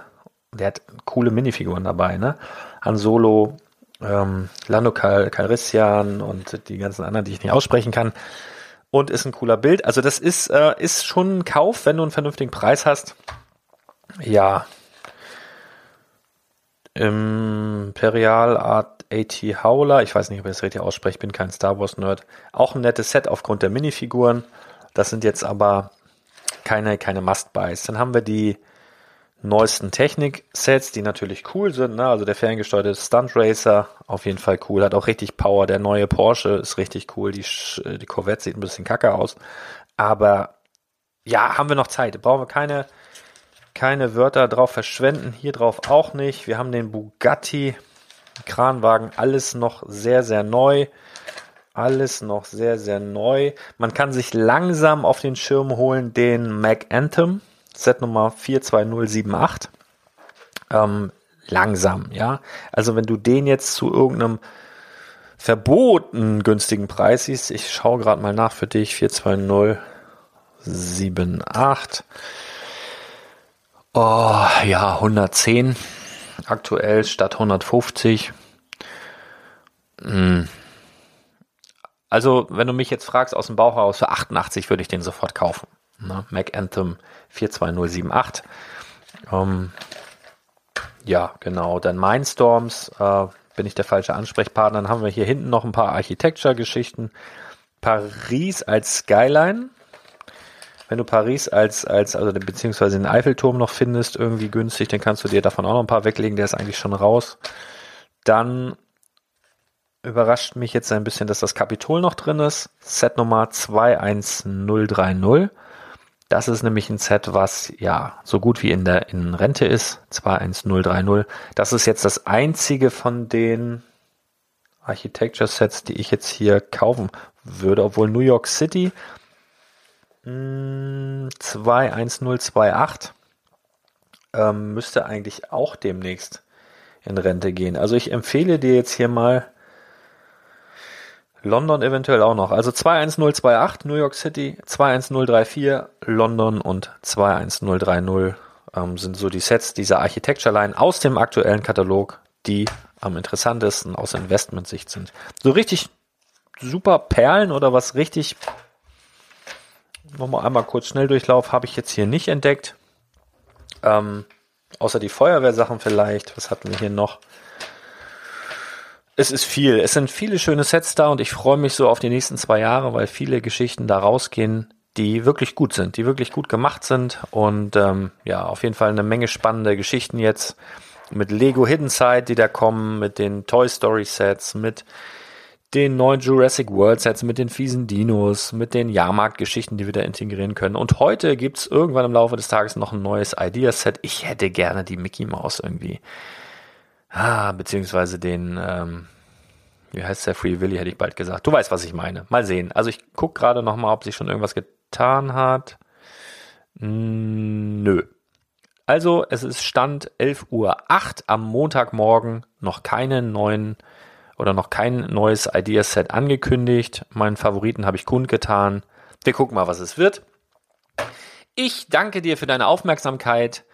der hat coole Minifiguren dabei, ne? Han Solo, ähm, Lando Cal Calrissian und die ganzen anderen, die ich nicht aussprechen kann. Und ist ein cooler Bild. Also das ist, äh, ist schon ein Kauf, wenn du einen vernünftigen Preis hast. Ja. Imperial Art AT Howler, ich weiß nicht, ob ich das richtig ausspreche, ich bin kein Star Wars Nerd. Auch ein nettes Set aufgrund der Minifiguren. Das sind jetzt aber keine, keine Must-Buys. Dann haben wir die neuesten Technik-Sets, die natürlich cool sind. Ne? Also der ferngesteuerte Stunt Racer, auf jeden Fall cool, hat auch richtig Power. Der neue Porsche ist richtig cool. Die, die Corvette sieht ein bisschen kacke aus. Aber ja, haben wir noch Zeit. Brauchen wir keine, keine Wörter drauf verschwenden. Hier drauf auch nicht. Wir haben den Bugatti Kranwagen, alles noch sehr, sehr neu. Alles noch sehr, sehr neu. Man kann sich langsam auf den Schirm holen den Mac Anthem, Set Nummer 42078. Ähm, langsam, ja. Also wenn du den jetzt zu irgendeinem verboten günstigen Preis siehst, ich schaue gerade mal nach für dich, 42078. Oh, ja, 110 aktuell statt 150. Hm. Also, wenn du mich jetzt fragst aus dem Bauhaus, für 88 würde ich den sofort kaufen. Ne? Mac Anthem 42078. Ähm, ja, genau. Dann Mindstorms äh, bin ich der falsche Ansprechpartner. Dann haben wir hier hinten noch ein paar Architecture-Geschichten. Paris als Skyline. wenn du Paris als, als, also beziehungsweise den Eiffelturm noch findest, irgendwie günstig, dann kannst du dir davon auch noch ein paar weglegen, der ist eigentlich schon raus. Dann überrascht mich jetzt ein bisschen, dass das Kapitol noch drin ist. Set Nummer 21030. Das ist nämlich ein Set, was ja so gut wie in der in Rente ist. 21030. Das ist jetzt das einzige von den Architecture Sets, die ich jetzt hier kaufen würde, obwohl New York City mh, 21028 ähm, müsste eigentlich auch demnächst in Rente gehen. Also ich empfehle dir jetzt hier mal London eventuell auch noch. Also 21028 New York City, 21034 London und 21030 ähm, sind so die Sets dieser Architecture Line aus dem aktuellen Katalog, die am interessantesten aus Investmentsicht sind. So richtig super Perlen oder was richtig nochmal einmal kurz Schnelldurchlauf habe ich jetzt hier nicht entdeckt. Ähm, außer die Feuerwehrsachen vielleicht. Was hatten wir hier noch? Es ist viel. Es sind viele schöne Sets da und ich freue mich so auf die nächsten zwei Jahre, weil viele Geschichten da rausgehen, die wirklich gut sind, die wirklich gut gemacht sind und ähm, ja, auf jeden Fall eine Menge spannende Geschichten jetzt mit Lego Hidden Side, die da kommen, mit den Toy Story Sets, mit den neuen Jurassic World Sets, mit den fiesen Dinos, mit den Jahrmarkt-Geschichten, die wir da integrieren können. Und heute gibt's irgendwann im Laufe des Tages noch ein neues Idea-Set. Ich hätte gerne die Mickey Mouse irgendwie Ah, beziehungsweise den, ähm, wie heißt der Free Willy, hätte ich bald gesagt. Du weißt, was ich meine. Mal sehen. Also ich guck gerade noch mal, ob sich schon irgendwas getan hat. Mm, nö. Also es ist Stand 11.08 Uhr am Montagmorgen noch keinen neuen oder noch kein neues Ideaset angekündigt. Meinen Favoriten habe ich kundgetan. Wir gucken mal, was es wird. Ich danke dir für deine Aufmerksamkeit.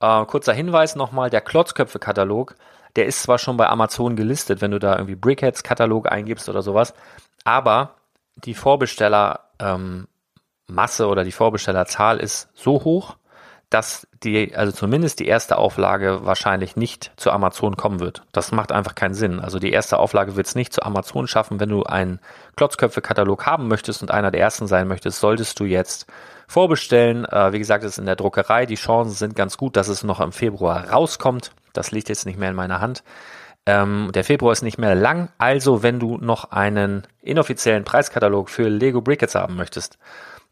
Äh, kurzer Hinweis nochmal, der Klotzköpfe-Katalog der ist zwar schon bei Amazon gelistet, wenn du da irgendwie Brickheads-Katalog eingibst oder sowas, aber die Vorbestellermasse ähm, oder die Vorbestellerzahl ist so hoch, dass die, also zumindest die erste Auflage wahrscheinlich nicht zu Amazon kommen wird. Das macht einfach keinen Sinn. Also die erste Auflage wird es nicht zu Amazon schaffen. Wenn du einen Klotzköpfe-Katalog haben möchtest und einer der ersten sein möchtest, solltest du jetzt vorbestellen. Äh, wie gesagt, es ist in der Druckerei. Die Chancen sind ganz gut, dass es noch im Februar rauskommt. Das liegt jetzt nicht mehr in meiner Hand. Ähm, der Februar ist nicht mehr lang, also wenn du noch einen inoffiziellen Preiskatalog für Lego Brickets haben möchtest,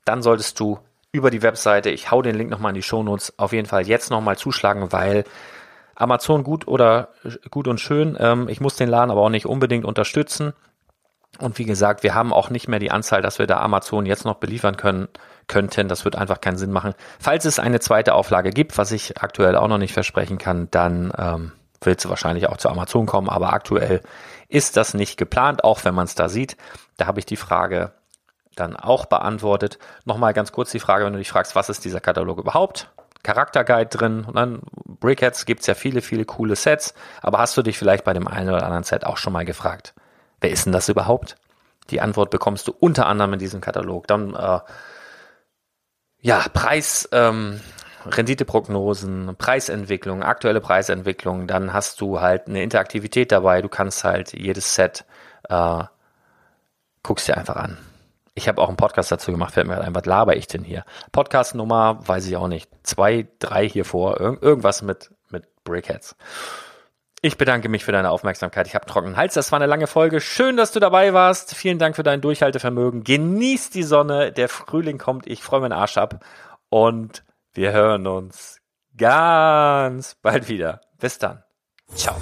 dann solltest du über die Webseite, ich hau den Link nochmal in die Shownotes, auf jeden Fall jetzt nochmal zuschlagen, weil Amazon gut oder gut und schön, ähm, ich muss den Laden aber auch nicht unbedingt unterstützen. Und wie gesagt, wir haben auch nicht mehr die Anzahl, dass wir da Amazon jetzt noch beliefern können könnten. Das wird einfach keinen Sinn machen. Falls es eine zweite Auflage gibt, was ich aktuell auch noch nicht versprechen kann, dann ähm, wird sie wahrscheinlich auch zu Amazon kommen. Aber aktuell ist das nicht geplant, auch wenn man es da sieht. Da habe ich die Frage dann auch beantwortet. Nochmal ganz kurz die Frage, wenn du dich fragst, was ist dieser Katalog überhaupt? Charakterguide drin und dann Brickheads gibt es ja viele, viele coole Sets, aber hast du dich vielleicht bei dem einen oder anderen Set auch schon mal gefragt, wer ist denn das überhaupt? Die Antwort bekommst du unter anderem in diesem Katalog. Dann äh, ja, Preis, ähm, Renditeprognosen, Preisentwicklung, aktuelle Preisentwicklung, dann hast du halt eine Interaktivität dabei. Du kannst halt jedes Set äh, guckst dir einfach an. Ich habe auch einen Podcast dazu gemacht, fällt mir halt ein, was laber ich denn hier? Podcast-Nummer, weiß ich auch nicht. Zwei, drei hier vor, irg irgendwas mit, mit Brickheads. Ich bedanke mich für deine Aufmerksamkeit. Ich habe trockenen Hals. Das war eine lange Folge. Schön, dass du dabei warst. Vielen Dank für dein Durchhaltevermögen. Genieß die Sonne. Der Frühling kommt. Ich freue meinen Arsch ab. Und wir hören uns ganz bald wieder. Bis dann. Ciao.